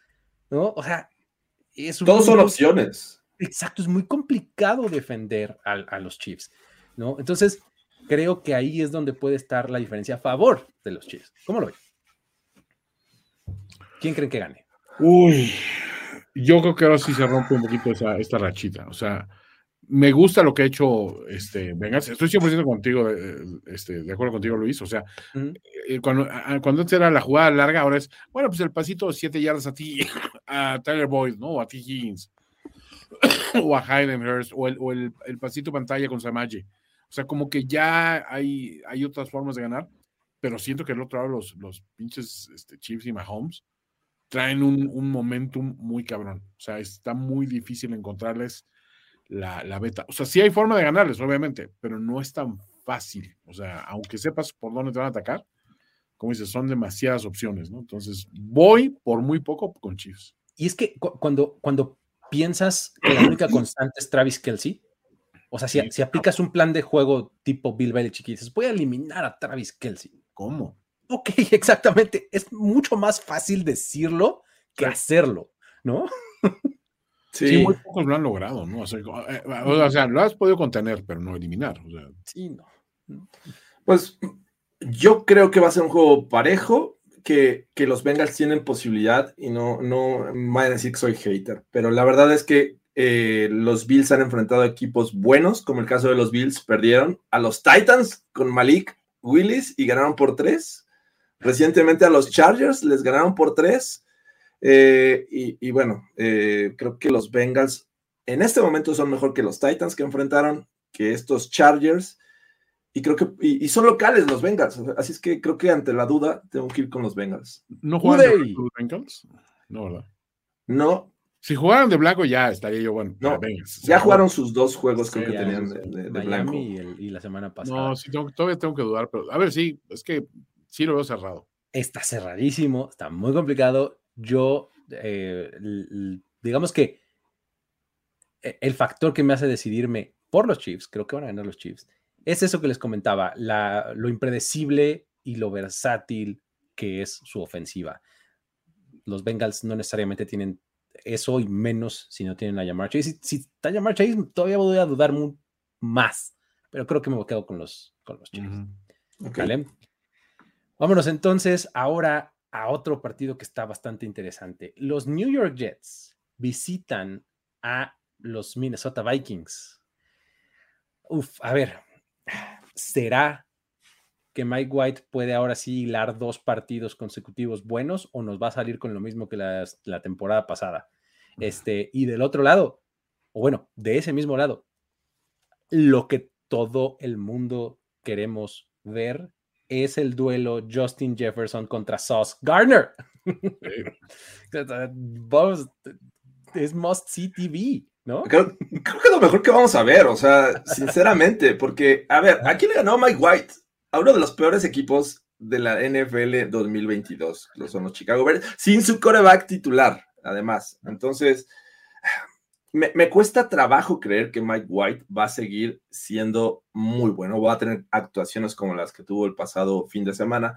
¿No? O sea, es Todos son opciones. Exacto, es muy complicado defender a, los Chiefs, ¿no? Entonces, creo que ahí es donde puede estar la diferencia a favor de los Chiefs. ¿Cómo lo ven? ¿Quién creen que gane? Uy, yo creo que ahora sí se rompe un poquito esa, esta rachita. O sea, me gusta lo que ha hecho este Vengas. Estoy 100% contigo, de, este, de acuerdo contigo, Luis. O sea, eh, cuando, cuando antes era la jugada larga, ahora es, bueno, pues el pasito de 7 yardas a ti, (laughs) a Tyler Boyd, ¿no? O a T. Higgins, (coughs) o a Hayden Hurst, o el, o el, el pasito pantalla con Samaje. O sea, como que ya hay, hay otras formas de ganar, pero siento que el otro lado los, los pinches este, Chiefs y Mahomes traen un, un momentum muy cabrón. O sea, está muy difícil encontrarles la, la beta. O sea, sí hay forma de ganarles, obviamente, pero no es tan fácil. O sea, aunque sepas por dónde te van a atacar, como dices, son demasiadas opciones, ¿no? Entonces, voy por muy poco con Chiefs. Y es que cu- cuando, cuando piensas que la única constante es Travis Kelsey, o sea, si, Sí. si aplicas un plan de juego tipo Bill Belichick y dices, voy a eliminar a Travis Kelsey. ¿Cómo? Ok, (laughs) exactamente. Es mucho más fácil decirlo que Sí. hacerlo, ¿no? Sí, Sí. muy pocos lo han logrado, ¿no? O sea, eh, o sea, lo has podido contener, pero no eliminar. O sea, Sí, no. Pues yo creo que va a ser un juego parejo, que, que los Bengals tienen posibilidad y no, no me vayan a decir que soy hater, pero la verdad es que eh, los Bills han enfrentado a equipos buenos, como el caso de los Bills, perdieron a los Titans con Malik Willis y ganaron por tres. Recientemente a los Chargers les ganaron por tres. Eh, y, y bueno, eh, creo que los Bengals en este momento son mejor que los Titans que enfrentaron, que estos Chargers. Y creo que y, y son locales los Bengals. Así es que creo que ante la duda tengo que ir con los Bengals. ¿No juegan de Uday. blanco los Bengals? No, ¿verdad? No, Si jugaran de blanco, ya estaría yo, bueno. No, Bengals. ya jugaron sus dos juegos, creo que tenían de, sí. de- de Miami blanco. y, el- y la semana pasada. No, sí, tengo- todavía tengo que dudar, pero a ver, sí, es que sí lo veo cerrado. Está cerradísimo, está muy complicado. Yo, eh, digamos que e- el factor que me hace decidirme por los Chiefs, creo que van a ganar los Chiefs, es eso que les comentaba, la- lo impredecible y lo versátil que es su ofensiva. Los Bengals no necesariamente tienen eso y menos si no tienen a Jamar Chase. Si, si está Jamar Chase, todavía voy a dudar mu- más, pero creo que me quedo con los, con los Chiefs. Ok. ¿Vale? Vámonos entonces ahora a otro partido que está bastante interesante. Los New York Jets visitan a los Minnesota Vikings. Uf, a ver, ¿será que Mike White puede ahora sí hilar dos partidos consecutivos buenos o nos va a salir con lo mismo que la temporada pasada? Este, y del otro lado, o bueno, de ese mismo lado, lo que todo el mundo queremos ver es el duelo Justin Jefferson contra Sauce Gardner. (laughs) Vamos, es must see TV, ¿no? Creo, creo, que es lo mejor que vamos a ver, o sea, sinceramente, porque, a ver, aquí le ganó Mike White a uno de los peores equipos de la NFL 2022, que son los Chicago Bears, sin su coreback titular, además. Entonces, me, me, cuesta trabajo creer que Mike White va a seguir siendo muy bueno, va a tener actuaciones como las que tuvo el pasado fin de semana.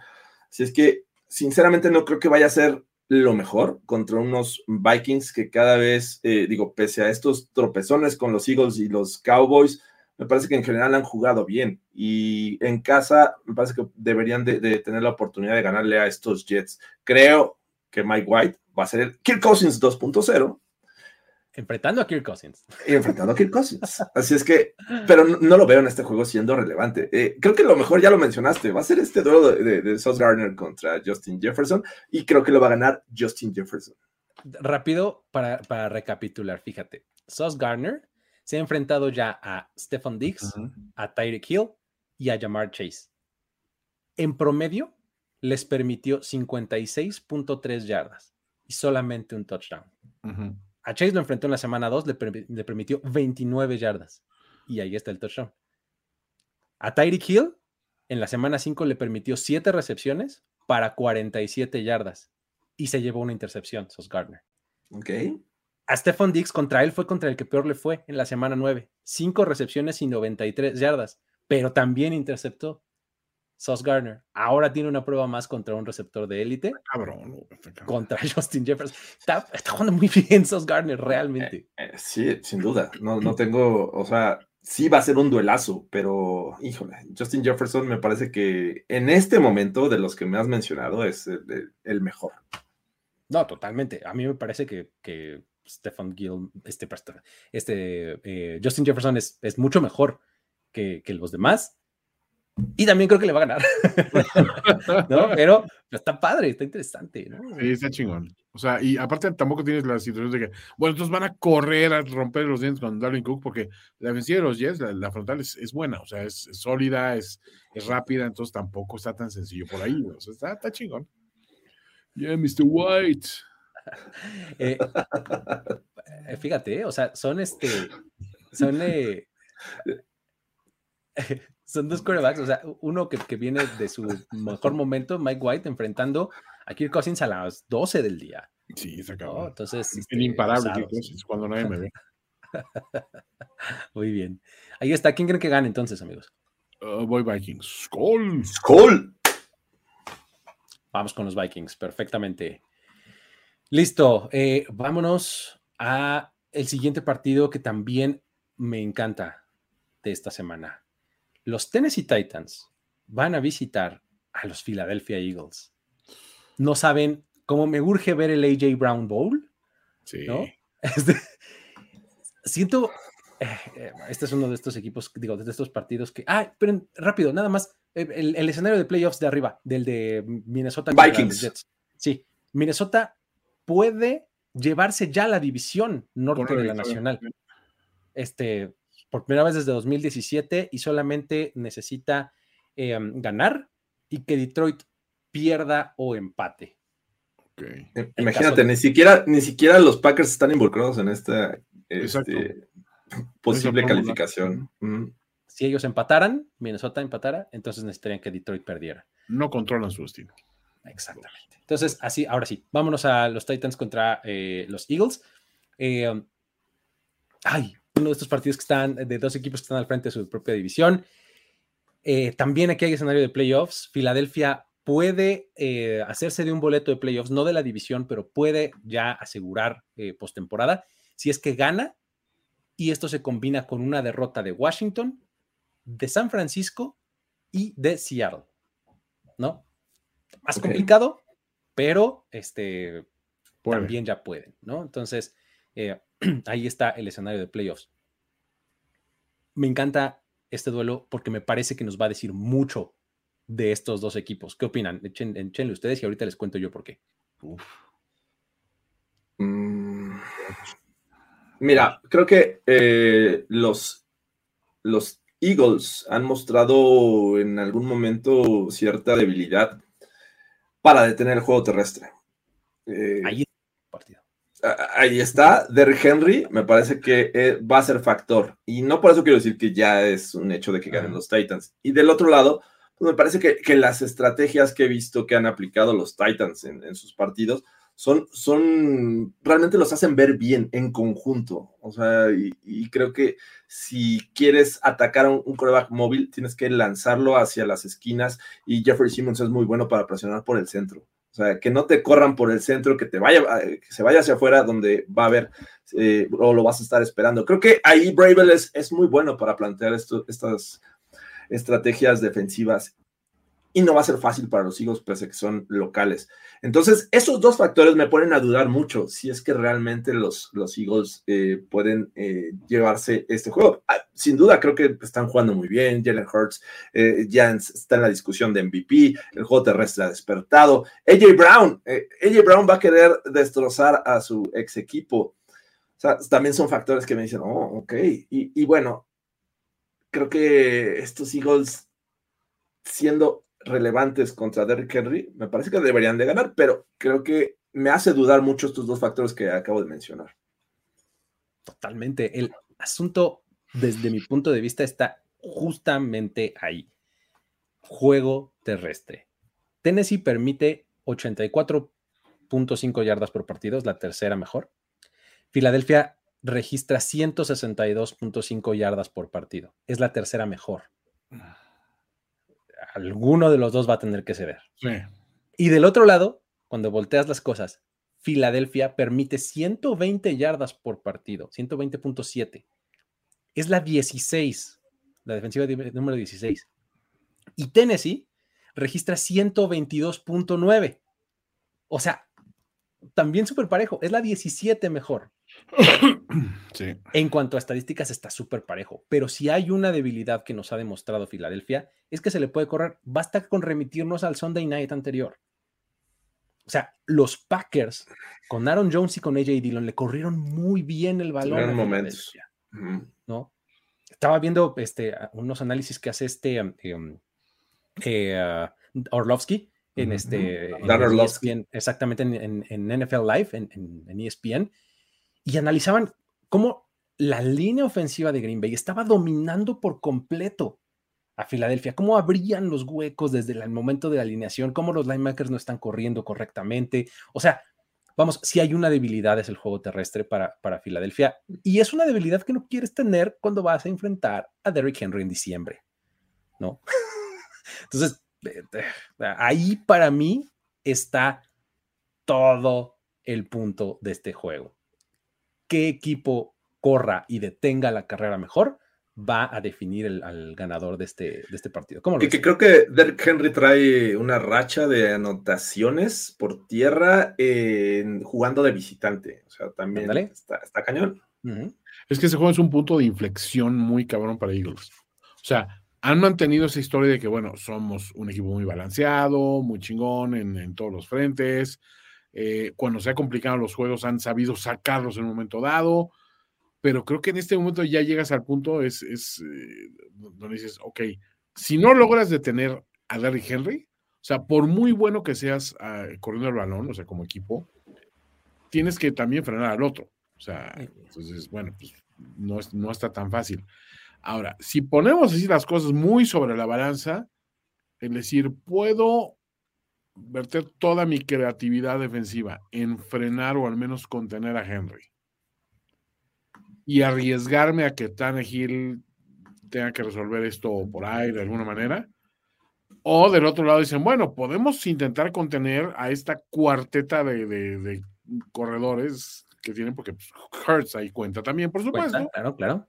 Así es que, sinceramente, no creo que vaya a ser lo mejor contra unos Vikings que cada vez, eh, digo, pese a estos tropezones con los Eagles y los Cowboys, me parece que en general han jugado bien y en casa me parece que deberían de, tener la oportunidad de ganarle a estos Jets. Creo que Mike White va a ser el Kirk Cousins 2.0 enfrentando a Kirk Cousins. Y enfrentando a Kirk Cousins. Así es que, pero no, no lo veo en este juego siendo relevante. Eh, creo que lo mejor ya lo mencionaste, va a ser este duelo de, de, de Sauce Gardner contra Justin Jefferson y creo que lo va a ganar Justin Jefferson. Rápido para, para recapitular, fíjate, Sauce Gardner se ha enfrentado ya a Stefan Diggs, uh -huh. a Tyreek Hill y a Jamar Chase. En promedio, les permitió 56.3 yardas y solamente un touchdown. Uh -huh. A Chase lo enfrentó en la semana 2, le, le, permitió 29 yardas. Y ahí está el touchdown. A Tyreek Hill, en la semana 5, le permitió 7 recepciones para 47 yardas. Y se llevó una intercepción, Sos Gardner. Ok. A Stephon Diggs contra él fue contra el que peor le fue en la semana 9. 5 recepciones y 93 yardas. Pero también interceptó. Sos Gardner. Ahora tiene una prueba más contra un receptor de élite. Cabrón, cabrón. Contra (laughs) Justin Jefferson. Está, está, jugando muy bien Sos Gardner, realmente. Eh, eh, sí, sin duda. No, no tengo, o sea, sí va a ser un duelazo, pero híjole, Justin Jefferson me parece que en este momento de los que me has mencionado es el, el mejor. No, totalmente. A mí me parece que, que Stefan Gill, este, este eh, Justin Jefferson es, es mucho mejor que, que los demás y también creo que le va a ganar. (laughs) ¿no? Pero está padre, está interesante. ¿no? Sí, está chingón. O sea, y aparte tampoco tienes la situación de que, bueno, entonces van a correr a romper los dientes con Darwin Cook, porque la defensiva de los Jets, la, la frontal es, es, buena, o sea, es, es sólida, es, es, rápida, entonces tampoco está tan sencillo por ahí. O sea, está, está chingón. Yeah, Mr. White. (laughs) eh, fíjate, o sea, son este, son eh, (laughs) son dos quarterbacks, o sea, uno que, que, viene de su mejor momento, Mike White, enfrentando a Kirk Cousins a las 12 del día. Sí, se acabó. ¿no? Entonces, este, el imparable Kirk Cousins, cuando nadie me ve. (laughs) Muy bien. Ahí está. ¿Quién creen que gane entonces, amigos? Uh, voy Vikings. ¡Skull! ¡Skull! Vamos con los Vikings, perfectamente. Listo. Eh, vámonos a el siguiente partido que también me encanta de esta semana los Tennessee Titans van a visitar a los Philadelphia Eagles. No saben cómo me urge ver el AJ Brown Bowl. Sí. ¿no? (laughs) Este, siento. Eh, este es uno de estos equipos, digo, de estos partidos que. Ah, pero rápido, nada más. eh, El, el escenario de playoffs de arriba, del de Minnesota. Vikings. Jets. Sí, Minnesota puede llevarse ya la división norte de la nacional. Este, por primera vez desde 2017 y solamente necesita eh, ganar y que Detroit pierda o empate. Okay. Imagínate, de... ni siquiera ni siquiera los Packers están involucrados en esta este, (laughs) posible calificación. Mm. Si ellos empataran, Minnesota empatara, entonces necesitarían que Detroit perdiera. No controlan su destino. Exactamente. Entonces, así, ahora sí, vámonos a los Titans contra eh, los Eagles. Eh, ay, uno de estos partidos que están, de dos equipos que están al frente de su propia división. Eh, también aquí hay escenario de playoffs. Filadelfia puede eh, hacerse de un boleto de playoffs, no de la división, pero puede ya asegurar eh, postemporada si es que gana y esto se combina con una derrota de Washington, de San Francisco y de Seattle. ¿No? Más okay. complicado, pero este, Puede. también ya pueden, ¿no? Entonces, eh, (clears throat) ahí está el escenario de playoffs. Me encanta este duelo porque me parece que nos va a decir mucho de estos dos equipos. ¿Qué opinan? Echen, echenle ustedes y ahorita les cuento yo por qué. Mm. Mira, creo que eh, los, los Eagles han mostrado en algún momento cierta debilidad para detener el juego terrestre. Eh, Ahí. Ahí está, Derrick Henry, me parece que eh, va a ser factor. Y no por eso quiero decir que ya es un hecho de que ganen los Titans. Y del otro lado, pues me parece que, que las estrategias que he visto que han aplicado los Titans en, en sus partidos son, son, realmente los hacen ver bien en conjunto. O sea, y, y creo que si quieres atacar a un, un coreback móvil, tienes que lanzarlo hacia las esquinas y Jeffrey Simmons es muy bueno para presionar por el centro. O sea, que no te corran por el centro, que te vaya, eh, que se vaya hacia afuera donde va a haber eh, o lo vas a estar esperando. Creo que ahí Bravel es, es muy bueno para plantear esto, estas estrategias defensivas y no va a ser fácil para los Eagles, pese que son locales. Entonces, esos dos factores me ponen a dudar mucho si es que realmente los, los Eagles eh, pueden eh, llevarse este juego. Ah, sin duda, creo que están jugando muy bien. Jalen Hurts eh, ya está en la discusión de MVP. El juego terrestre ha despertado. AJ Brown, AJ Brown va a querer destrozar a su ex equipo. O sea, también son factores que me dicen, oh, ok. Y, y bueno, creo que estos Eagles, siendo relevantes contra Derrick Henry, me parece que deberían de ganar, pero creo que me hace dudar mucho estos dos factores que acabo de mencionar. Totalmente. El asunto, desde mi punto de vista, está justamente ahí. Juego terrestre. Tennessee permite 84.5 yardas por partido, es la tercera mejor. Filadelfia registra 162.5 yardas por partido, es la tercera mejor. Alguno de los dos va a tener que ceder. Sí. Y del otro lado, cuando volteas las cosas, Filadelfia permite 120 yardas por partido, 120.7. Es la 16, la defensiva de- número 16. Y Tennessee registra 122.9. O sea, también súper parejo, es la 17 mejor. (coughs) Sí. En cuanto a estadísticas, está súper parejo. Pero si hay una debilidad que nos ha demostrado Filadelfia, es que se le puede correr. Basta con remitirnos al Sunday night anterior. O sea, los Packers con Aaron Jones y con AJ Dillon le corrieron muy bien el balón. Momentos. ¿no? Estaba viendo este, unos análisis que hace este um, um, eh, ah, Orlovsky en este. ESPN, exactamente en, en- en NFL Live, en, E ESPN, y analizaban cómo la línea ofensiva de Green Bay estaba dominando por completo a Filadelfia, cómo abrían los huecos desde el momento de la alineación, cómo los linebackers no están corriendo correctamente. O sea, vamos, si hay una debilidad es el juego terrestre para, para Filadelfia, y es una debilidad que no quieres tener cuando vas a enfrentar a Derrick Henry en diciembre, ¿no? (laughs) Entonces, eh, ahí para mí está todo el punto de este juego. ¿Qué equipo corra y detenga la carrera mejor? va a definir el, al ganador de este, de este partido. ¿Cómo lo Y ves? que creo que Derrick Henry trae una racha de anotaciones por tierra en- jugando de visitante. O sea, también está, está cañón. Ujú. Es que ese juego es un punto de inflexión muy cabrón para Eagles. O sea, han mantenido esa historia de que, bueno, somos un equipo muy balanceado, muy chingón en, en todos los frentes. Eh, cuando se ha complicado los juegos, han sabido sacarlos en un momento dado. Pero creo que en este momento ya llegas al punto, es, es eh, donde dices, ok, si no logras detener a Derrick Henry, o sea, por muy bueno que seas ah, corriendo el balón, o sea, como equipo, tienes que también frenar al otro. O sea, entonces, bueno, pues no, es- no está tan fácil. Ahora, si ponemos así las cosas muy sobre la balanza, es decir, puedo verter toda mi creatividad defensiva en frenar o al menos contener a Henry y arriesgarme a que Tannehill tenga que resolver esto por ahí de alguna manera. O del otro lado dicen, bueno, podemos intentar contener a esta cuarteta de, de- de corredores que tienen, porque pues, Hurts ahí cuenta también, por supuesto. Cuenta, Claro, claro.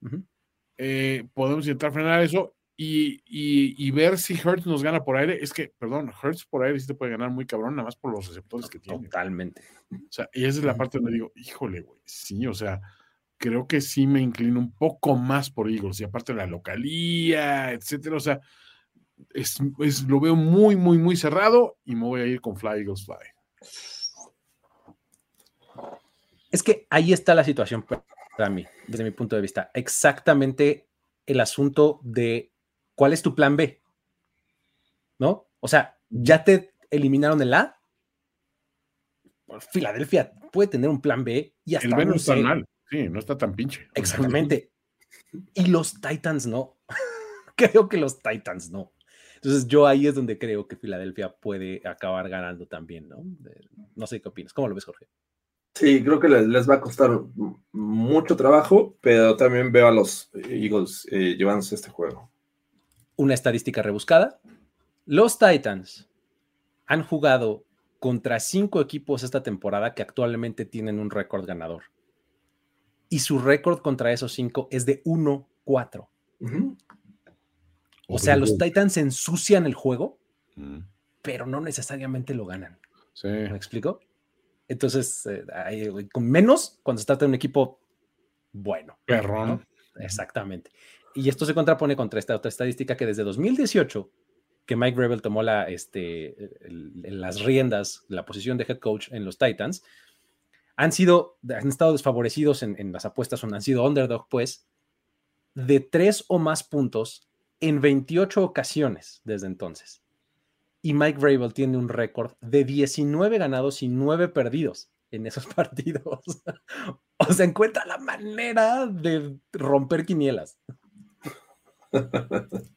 Eh, podemos intentar frenar eso y, y- y ver si Hurts nos gana por aire. Es que, perdón, Hurts por aire sí te puede ganar muy cabrón, nada más por los receptores que tiene. Totalmente. O sea, y esa es la parte donde digo, híjole, güey, sí, o sea, creo que sí me inclino un poco más por Eagles, y aparte la localía, etcétera, o sea, es, es- lo veo muy, muy, muy cerrado y me voy a ir con Fly Eagles Fly. Es que ahí está la situación para mí, desde mi punto de vista. Exactamente el asunto de cuál es tu plan B. ¿No? O sea, ya te eliminaron el A. Filadelfia puede tener un plan B y hasta El B no un está mal. Sí, no está tan pinche. Exactamente. Y los Titans no. (laughs) creo que los Titans no. Entonces yo ahí es donde creo que Filadelfia puede acabar ganando también, ¿no? No sé qué opinas. ¿Cómo lo ves, Jorge? Sí, creo que les, les va a costar mucho trabajo, pero también veo a los Eagles eh, llevándose este juego. Una estadística rebuscada. Los Titans han jugado contra cinco equipos esta temporada que actualmente tienen un récord ganador. Y su récord contra esos cinco es de 1-4. Ujú. O sea, los Titans ensucian el juego, pero no necesariamente lo ganan. Sí. ¿Me explico? Entonces, eh, con menos cuando se trata de un equipo bueno. Perrón. Exactamente. Y esto se contrapone contra esta otra estadística que desde 2018, que Mike Rebel tomó la, este, las riendas, la posición de head coach en los Titans, han sido, han estado desfavorecidos en, las apuestas, han sido underdog, pues, de tres o más puntos en 28 ocasiones desde entonces. Y Mike Vrabel tiene un récord de 19 ganados y 9 perdidos en esos (laughs) partidos. o sea, encuentra la manera de romper quinielas. (laughs)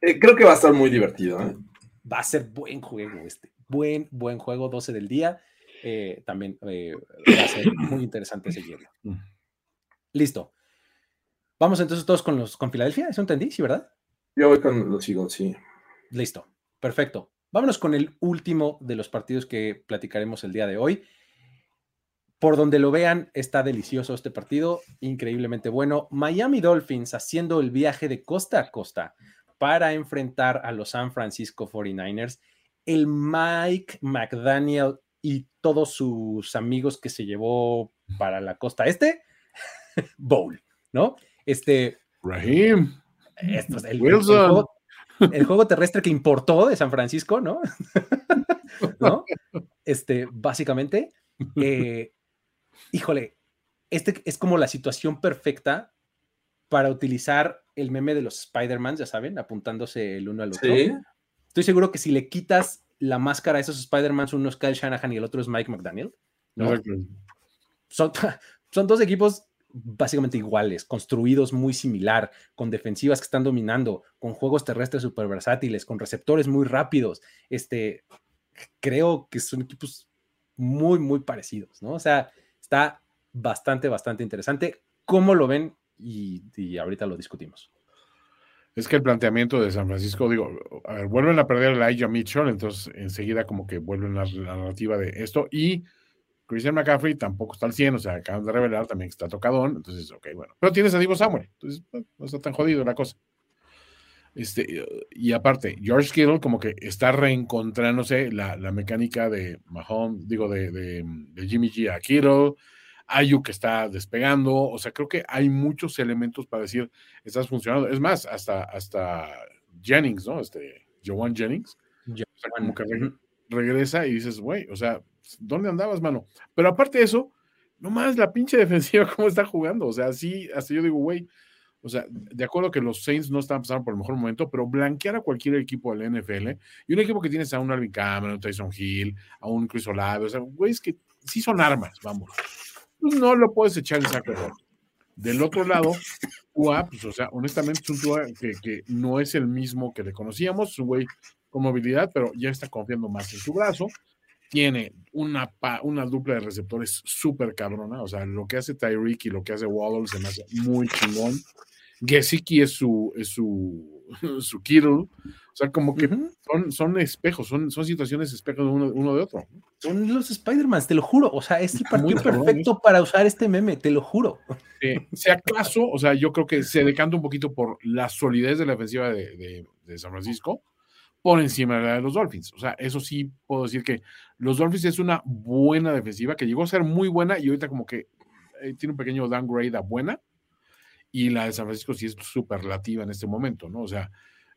Eh, creo que va a estar muy divertido. ¿eh? Va a ser buen juego este. Buen, buen juego, 12 del día. Eh, también eh, va a ser muy interesante seguirlo. Listo. Vamos entonces todos con los con Filadelfia, ¿eso entendí? ¿Sí, verdad? Yo voy con los Eagles, sí. Listo. Perfecto. Vámonos con el último de los partidos que platicaremos el día de hoy. Por donde lo vean, está delicioso este partido, increíblemente bueno. Miami Dolphins haciendo el viaje de costa a costa para enfrentar a los San Francisco 49ers. El Mike McDaniel y todos sus amigos que se llevó para la costa este, (laughs) Bowl, ¿no? Este, Raheem. esto es el, el Wilson. juego, el juego terrestre que importó de San Francisco, ¿no? (laughs) ¿No? Este, básicamente, eh, híjole, este es como la situación perfecta para utilizar el meme de los Spider-Man, ya saben, apuntándose el uno al otro. Sí. Estoy seguro que si le quitas la máscara a esos Spider-Man, uno es Kyle Shanahan y el otro es Mike McDaniel, ¿no? Son, (laughs) son dos equipos básicamente iguales, construidos muy similar, con defensivas que están dominando, con juegos terrestres súper versátiles, con receptores muy rápidos. Este, creo que son equipos muy, muy parecidos, ¿no? O sea, está bastante, bastante interesante. ¿Cómo lo ven? Y, ahorita lo discutimos. Es que el planteamiento de San Francisco, digo, vuelven a perder a Elijah Mitchell, entonces enseguida como que vuelven la narrativa de esto y Christian McCaffrey tampoco está al 100, o sea, acaban de revelar también que está tocadón, entonces, ok, bueno. Pero tienes a Divo Samuel, entonces no está tan jodido la cosa. Este, y aparte, George Kittle como que está reencontrándose la, la mecánica de Mahomes, digo, de, de, de Jimmy G a Kittle, Ayuk que está despegando, o sea, creo que hay muchos elementos para decir, estás funcionando. Es más, hasta, hasta Jennings, ¿no? Este, Joan Jennings, o sea, como que re- regresa y dices, güey, o sea, ¿dónde andabas, mano? Pero aparte de eso, nomás la pinche (laughs) defensiva, cómo está jugando, o sea, sí, hasta yo digo, güey, o sea, de acuerdo que los Saints no están pasando por el mejor momento, pero blanquear a cualquier equipo del NFL y un equipo que tienes a un Alvin Cameron, Tyson Hill, a un Chris Olave, o sea, güey, es que sí son armas, vamos. No lo puedes echar en saco roto. Del otro lado, Tua, pues, o sea, honestamente es un Tua que, que no es el mismo que le conocíamos, es un güey con movilidad, pero ya está confiando más en su brazo. Tiene una, pa- una dupla de receptores súper cabrona, o sea, lo que hace Tyreek y lo que hace Waddle se me hace muy chingón. Gesicki es su, es su, (laughs) su Kittle, o sea, como que son, son espejos, son, son situaciones espejos de uno, uno de otro. Son los Spider-Man, te lo juro. O sea, es el partido perfecto para usar este meme, te lo juro. Eh, si acaso, o sea, yo creo que se decanta un poquito por la solidez de la defensiva de, de- de San Francisco por encima de la de los Dolphins. O sea, eso sí puedo decir que los Dolphins es una buena defensiva que llegó a ser muy buena y ahorita como que eh, tiene un pequeño downgrade a buena. Y la de San Francisco sí es superlativa en este momento, ¿no? O sea,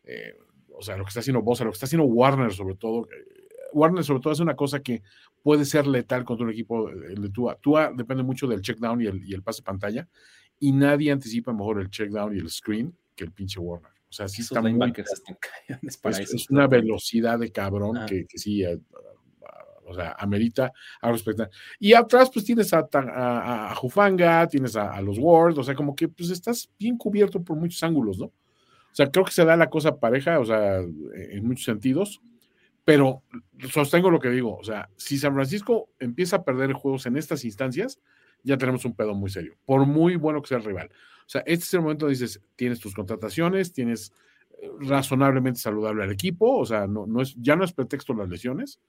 eh, o sea, lo que está haciendo Bosa, lo que está haciendo Warner sobre todo. eh, Warner sobre todo es una cosa que puede ser letal contra un equipo, eh, el de Tua. Tua depende mucho del check down y el, y el pase pantalla y nadie anticipa mejor el check down y el screen que el pinche Warner. O sea, sí Esos está muy están es, una velocidad de cabrón Ah. que, que sí, a- O sea, amerita a respetar. Y atrás, pues tienes a, Jufanga, tienes a, los Ward, o sea, como que pues estás bien cubierto por muchos ángulos, ¿no? O sea, creo que se da la cosa pareja, o sea, en muchos sentidos, pero sostengo lo que digo, o sea, si San Francisco empieza a perder juegos en estas instancias, ya tenemos un pedo muy serio, por muy bueno que sea el rival. O sea, este es el momento donde dices, tienes tus contrataciones, tienes eh, razonablemente saludable al equipo, o sea, no, no es, ya no es pretexto las lesiones,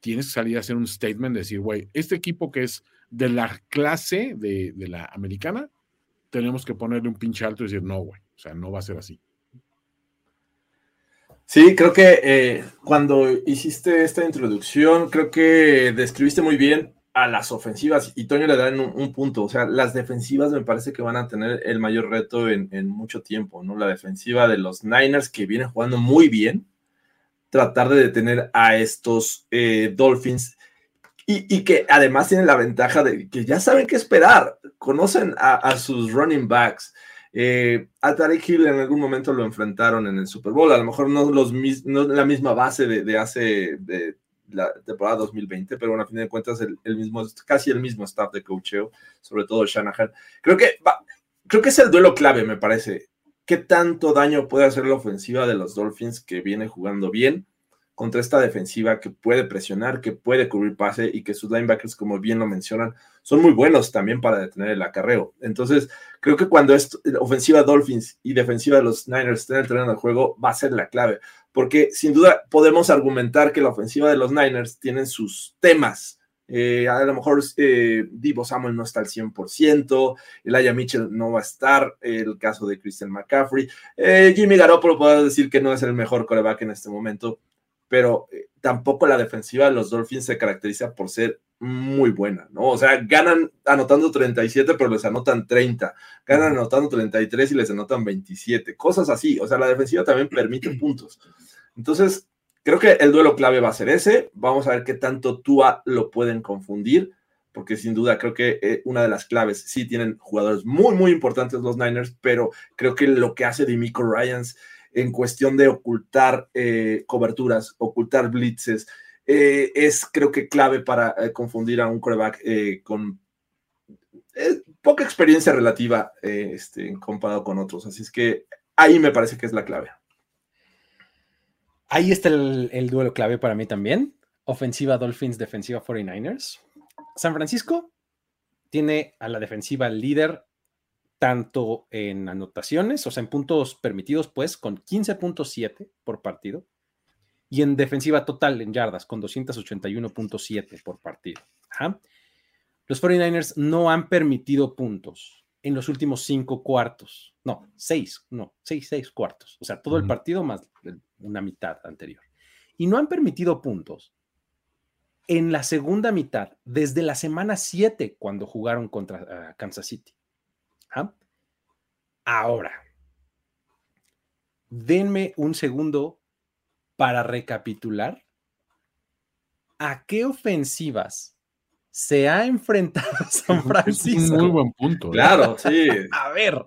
tienes que salir a hacer un statement, de decir, güey, este equipo que es de la clase de, la americana, tenemos que ponerle un pinche alto y decir, no, güey, o sea, no va a ser así. Sí, creo que eh, cuando hiciste esta introducción, creo que describiste muy bien a las ofensivas y Toño le da un, un, punto, o sea, las defensivas me parece que van a tener el mayor reto en, en, mucho tiempo, ¿no? La defensiva de los Niners que viene jugando muy bien, tratar de detener a estos eh, Dolphins y, que además tienen la ventaja de que ya saben qué esperar, conocen a, sus running backs. Eh, a Tarek Hill en algún momento lo enfrentaron en el Super Bowl, a lo mejor no, los, no la misma base de, hace de, la temporada 2020, pero bueno, a fin de cuentas el, el, mismo, casi el mismo staff de coacheo, sobre todo Shanahan. Creo que, va, creo que es el duelo clave, me parece. ¿Qué tanto daño puede hacer la ofensiva de los Dolphins que viene jugando bien contra esta defensiva que puede presionar, que puede cubrir pase y que sus linebackers, como bien lo mencionan, son muy buenos también para detener el acarreo. Entonces, creo que cuando es ofensiva Dolphins y defensiva de los Niners estén en el juego, va a ser la clave porque sin duda podemos argumentar que la ofensiva de los Niners tienen sus temas. Eh, a lo mejor eh, Divo Samuel no está al 100%, Elijah Mitchell no va a estar, el caso de Christian McCaffrey. Eh, Jimmy Garoppolo puedo decir que no es el mejor coreback en este momento, pero tampoco la defensiva de los Dolphins se caracteriza por ser muy buena, ¿no? O sea, ganan anotando 37, pero les anotan 30, ganan anotando 33 y les anotan 27, cosas así. O sea, la defensiva también permite puntos. Entonces, creo que el duelo clave va a ser ese. Vamos a ver qué tanto Tua lo pueden confundir, porque sin duda creo que eh, una de las claves, sí tienen jugadores muy, muy importantes los Niners, pero creo que lo que hace Dimico Ryans en cuestión de ocultar eh, coberturas, ocultar blitzes, eh, es creo que clave para eh, confundir a un coreback eh, con eh, poca experiencia relativa este, comparado con otros. Así es que ahí me parece que es la clave. Ahí está el, el duelo clave para mí también. Ofensiva Dolphins, defensiva 49ers. San Francisco tiene a la defensiva líder tanto en anotaciones, o sea, en puntos permitidos, pues, con 15.7 por partido, y en defensiva total en yardas con 281.7 por partido. Los 49ers no han permitido puntos en los últimos cinco cuartos. No, seis, no, seis, seis cuartos. O sea, todo el partido más una mitad anterior. Y no han permitido puntos en la segunda mitad desde la semana 7 cuando jugaron contra uh, Kansas City. ¿Ah? Ahora, denme un segundo para recapitular, ¿a qué ofensivas se ha enfrentado San Francisco? Es un muy buen punto. ¿eh? Claro, sí. (laughs) a ver.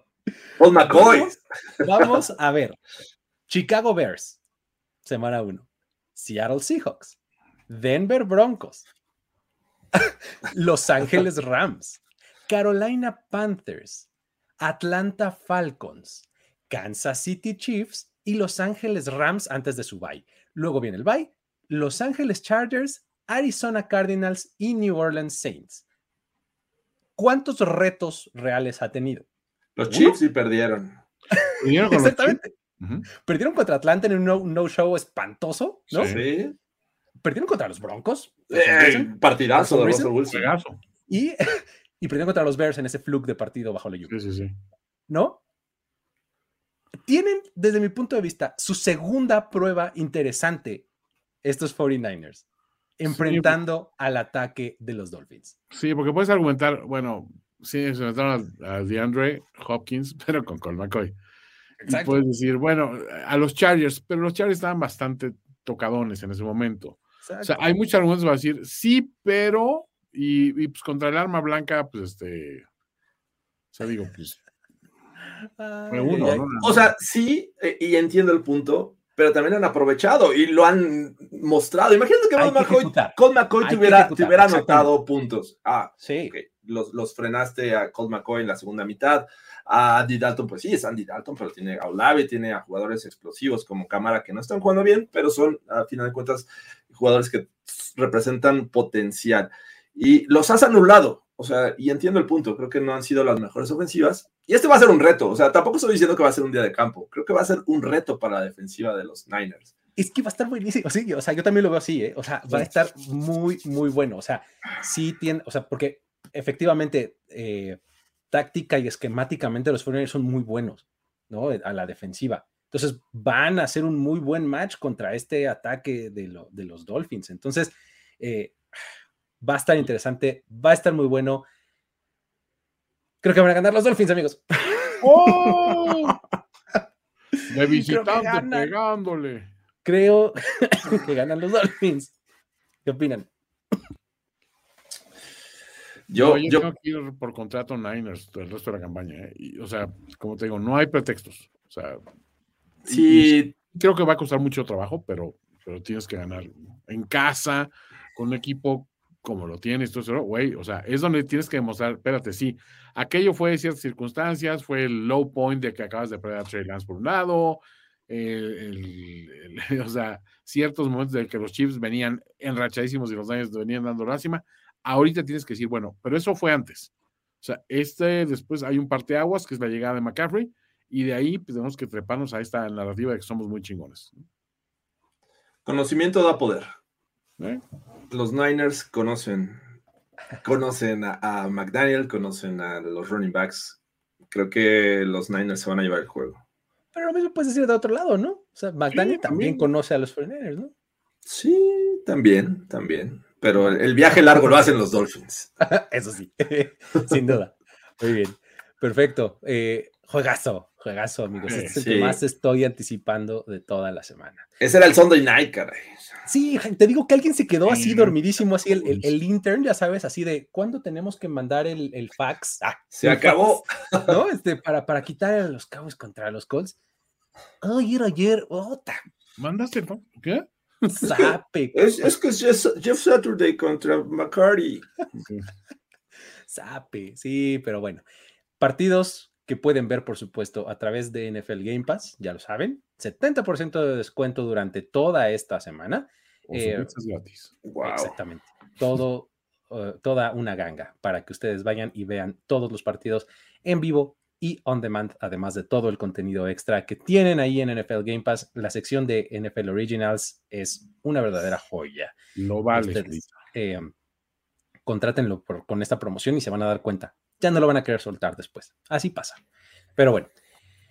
Paul McCoy. Vamos, vamos, a ver. Chicago Bears, semana 1. Seattle Seahawks. Denver Broncos. (laughs) Los Ángeles Rams. Carolina Panthers. Atlanta Falcons. Kansas City Chiefs y Los Ángeles Rams antes de su bye. Luego viene el bye, Los Ángeles Chargers, Arizona Cardinals y New Orleans Saints. ¿Cuántos retos reales ha tenido? Los Chiefs sí perdieron. (laughs) ¿Perdieron Exactamente. Uh -huh. Perdieron contra Atlanta en un no-show no espantoso, ¿no? Sí. Perdieron contra los Broncos. Eh, partidazo de Russell Wilson. Y, (laughs) y perdieron contra los Bears en ese fluke de partido bajo la lluvia. Sí, sí, sí. ¿No? tienen, desde mi punto de vista, su segunda prueba interesante, estos 49ers, enfrentando sí. al ataque de los Dolphins. Sí, porque puedes argumentar, bueno, sí, se metaron a, a DeAndre Hopkins, (laughs) pero con Cole McCoy. Exacto. Y puedes decir, bueno, a los Chargers, pero los Chargers estaban bastante tocadones en ese momento. Exacto. O sea, hay muchos argumentos para decir, sí, pero, y, y pues contra el arma blanca, pues este, o sea, digo, pues uno, ¿no? O sea, sí, y entiendo el punto, pero también han aprovechado y lo han mostrado. Imagínate que Colt McCoy. Colt McCoy te hubiera, te anotado puntos. Ah, Sí. los frenaste a Colt McCoy en la segunda mitad. A Andy Dalton, pues sí, es Andy Dalton, pero tiene a Olave, tiene a jugadores explosivos como Cámara que no están jugando bien, pero son, a final de cuentas, jugadores que representan potencial. Y los has anulado. O sea, y entiendo el punto, creo que no han sido las mejores ofensivas. Y este va a ser un reto, o sea, tampoco estoy diciendo que va a ser un día de campo, creo que va a ser un reto para la defensiva de los Niners. Es que va a estar buenísimo, sí, o sea, yo también lo veo así, ¿eh? o sea, va a estar muy, muy bueno, o sea, sí tiene, o sea, porque efectivamente, eh, táctica y esquemáticamente los 49ers son muy buenos, ¿no? A la defensiva. Entonces, van a hacer un muy buen match contra este ataque de, lo- de los Dolphins. Entonces, eh, va a estar interesante, va a estar muy bueno. Creo que van a ganar los Dolphins, amigos. (laughs) ¡Oh! De visitante pegándole. Creo (laughs) que ganan los Dolphins. ¿Qué opinan? Yo, No, yo, yo, tengo que ir por contrato Niners el resto de la campaña. ¿eh? Y, o sea, como te digo, no hay pretextos. O sea, sí, creo que va a costar mucho trabajo, pero, pero tienes que ganar en casa, con un equipo como lo tienes, eso, güey, o sea, es donde tienes que demostrar, espérate, sí, aquello fue ciertas circunstancias, fue el low point de que acabas de perder a Trey Lance por un lado, el- el- el- (laughs) o sea, ciertos momentos de que los Chiefs venían enrachadísimos y los Niners venían dando lástima, ahorita tienes que decir, bueno, pero eso fue antes, o sea, este, después hay un parteaguas, que es la llegada de McCaffrey, y de ahí pues, tenemos que treparnos a esta narrativa de que somos muy chingones. conocimiento da poder. ¿eh? Los Niners conocen, conocen a, a McDaniel, conocen a los running backs. Creo que los Niners se van a llevar el juego. Pero lo mismo puedes decir de otro lado, ¿no? O sea, McDaniel Sí, también también. conoce a los 49ers, ¿no? Sí, también, también. Pero el, el viaje largo lo hacen los Dolphins. (laughs) Eso sí, (laughs) sin duda. Muy bien. Perfecto. Eh, juegazo, juegazo, amigos. Este es el que más estoy anticipando de toda la semana. Ese era el Sunday night, caray. Sí, te digo que alguien se quedó así Sí. dormidísimo, así el, el- el intern, ya sabes, así de ¿cuándo tenemos que mandar el, el fax? Ah, Se el acabó. fax, ¿No? Este, para, para quitar a los Cowboys contra los Colts. Ay, era ayer, ota, ¿Mandaste ¿Qué? sape, (laughs) Es, es que es Jeff Saturday contra McCarty. (laughs) sape, sí, pero bueno. Partidos que pueden ver, por supuesto, a través de NFL Game Pass, ya lo saben, 70% de descuento durante toda esta semana. Eh, gratis. Wow. Exactamente. Todo, eh, toda una ganga para que ustedes vayan y vean todos los partidos en vivo y on demand, además de todo el contenido extra que tienen ahí en NFL Game Pass. La sección de NFL Originals es una verdadera joya. Lo vale. Ustedes, eh, contrátenlo por- con esta promoción y se van a dar cuenta. Ya no lo van a querer soltar después. Así pasa. Pero bueno,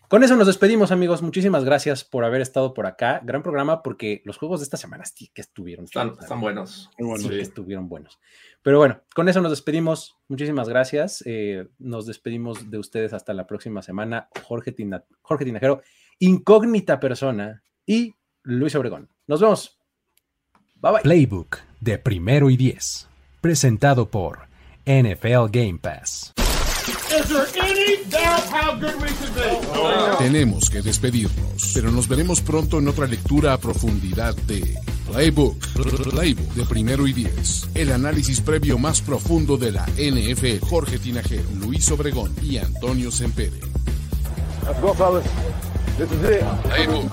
con eso nos despedimos, amigos. Muchísimas gracias por haber estado por acá. Gran programa porque los juegos de esta semana sí que estuvieron. Están, están buenos. Muy bueno. sí, Sí. que estuvieron buenos. Pero bueno, con eso nos despedimos. Muchísimas gracias. Eh, nos despedimos de ustedes hasta la próxima semana. Jorge, Tina- Jorge Tinajero, incógnita persona y Luis Obregón. Nos vemos. Bye bye. Playbook de primero y diez. Presentado por NFL Game Pass. Tenemos que despedirnos, pero nos veremos pronto en otra lectura a profundidad de Playbook, Playbook de primero y diez. El análisis previo más profundo de la NFL. Jorge Tinajero, Luis Obregón y Antonio Sempere. Playbook.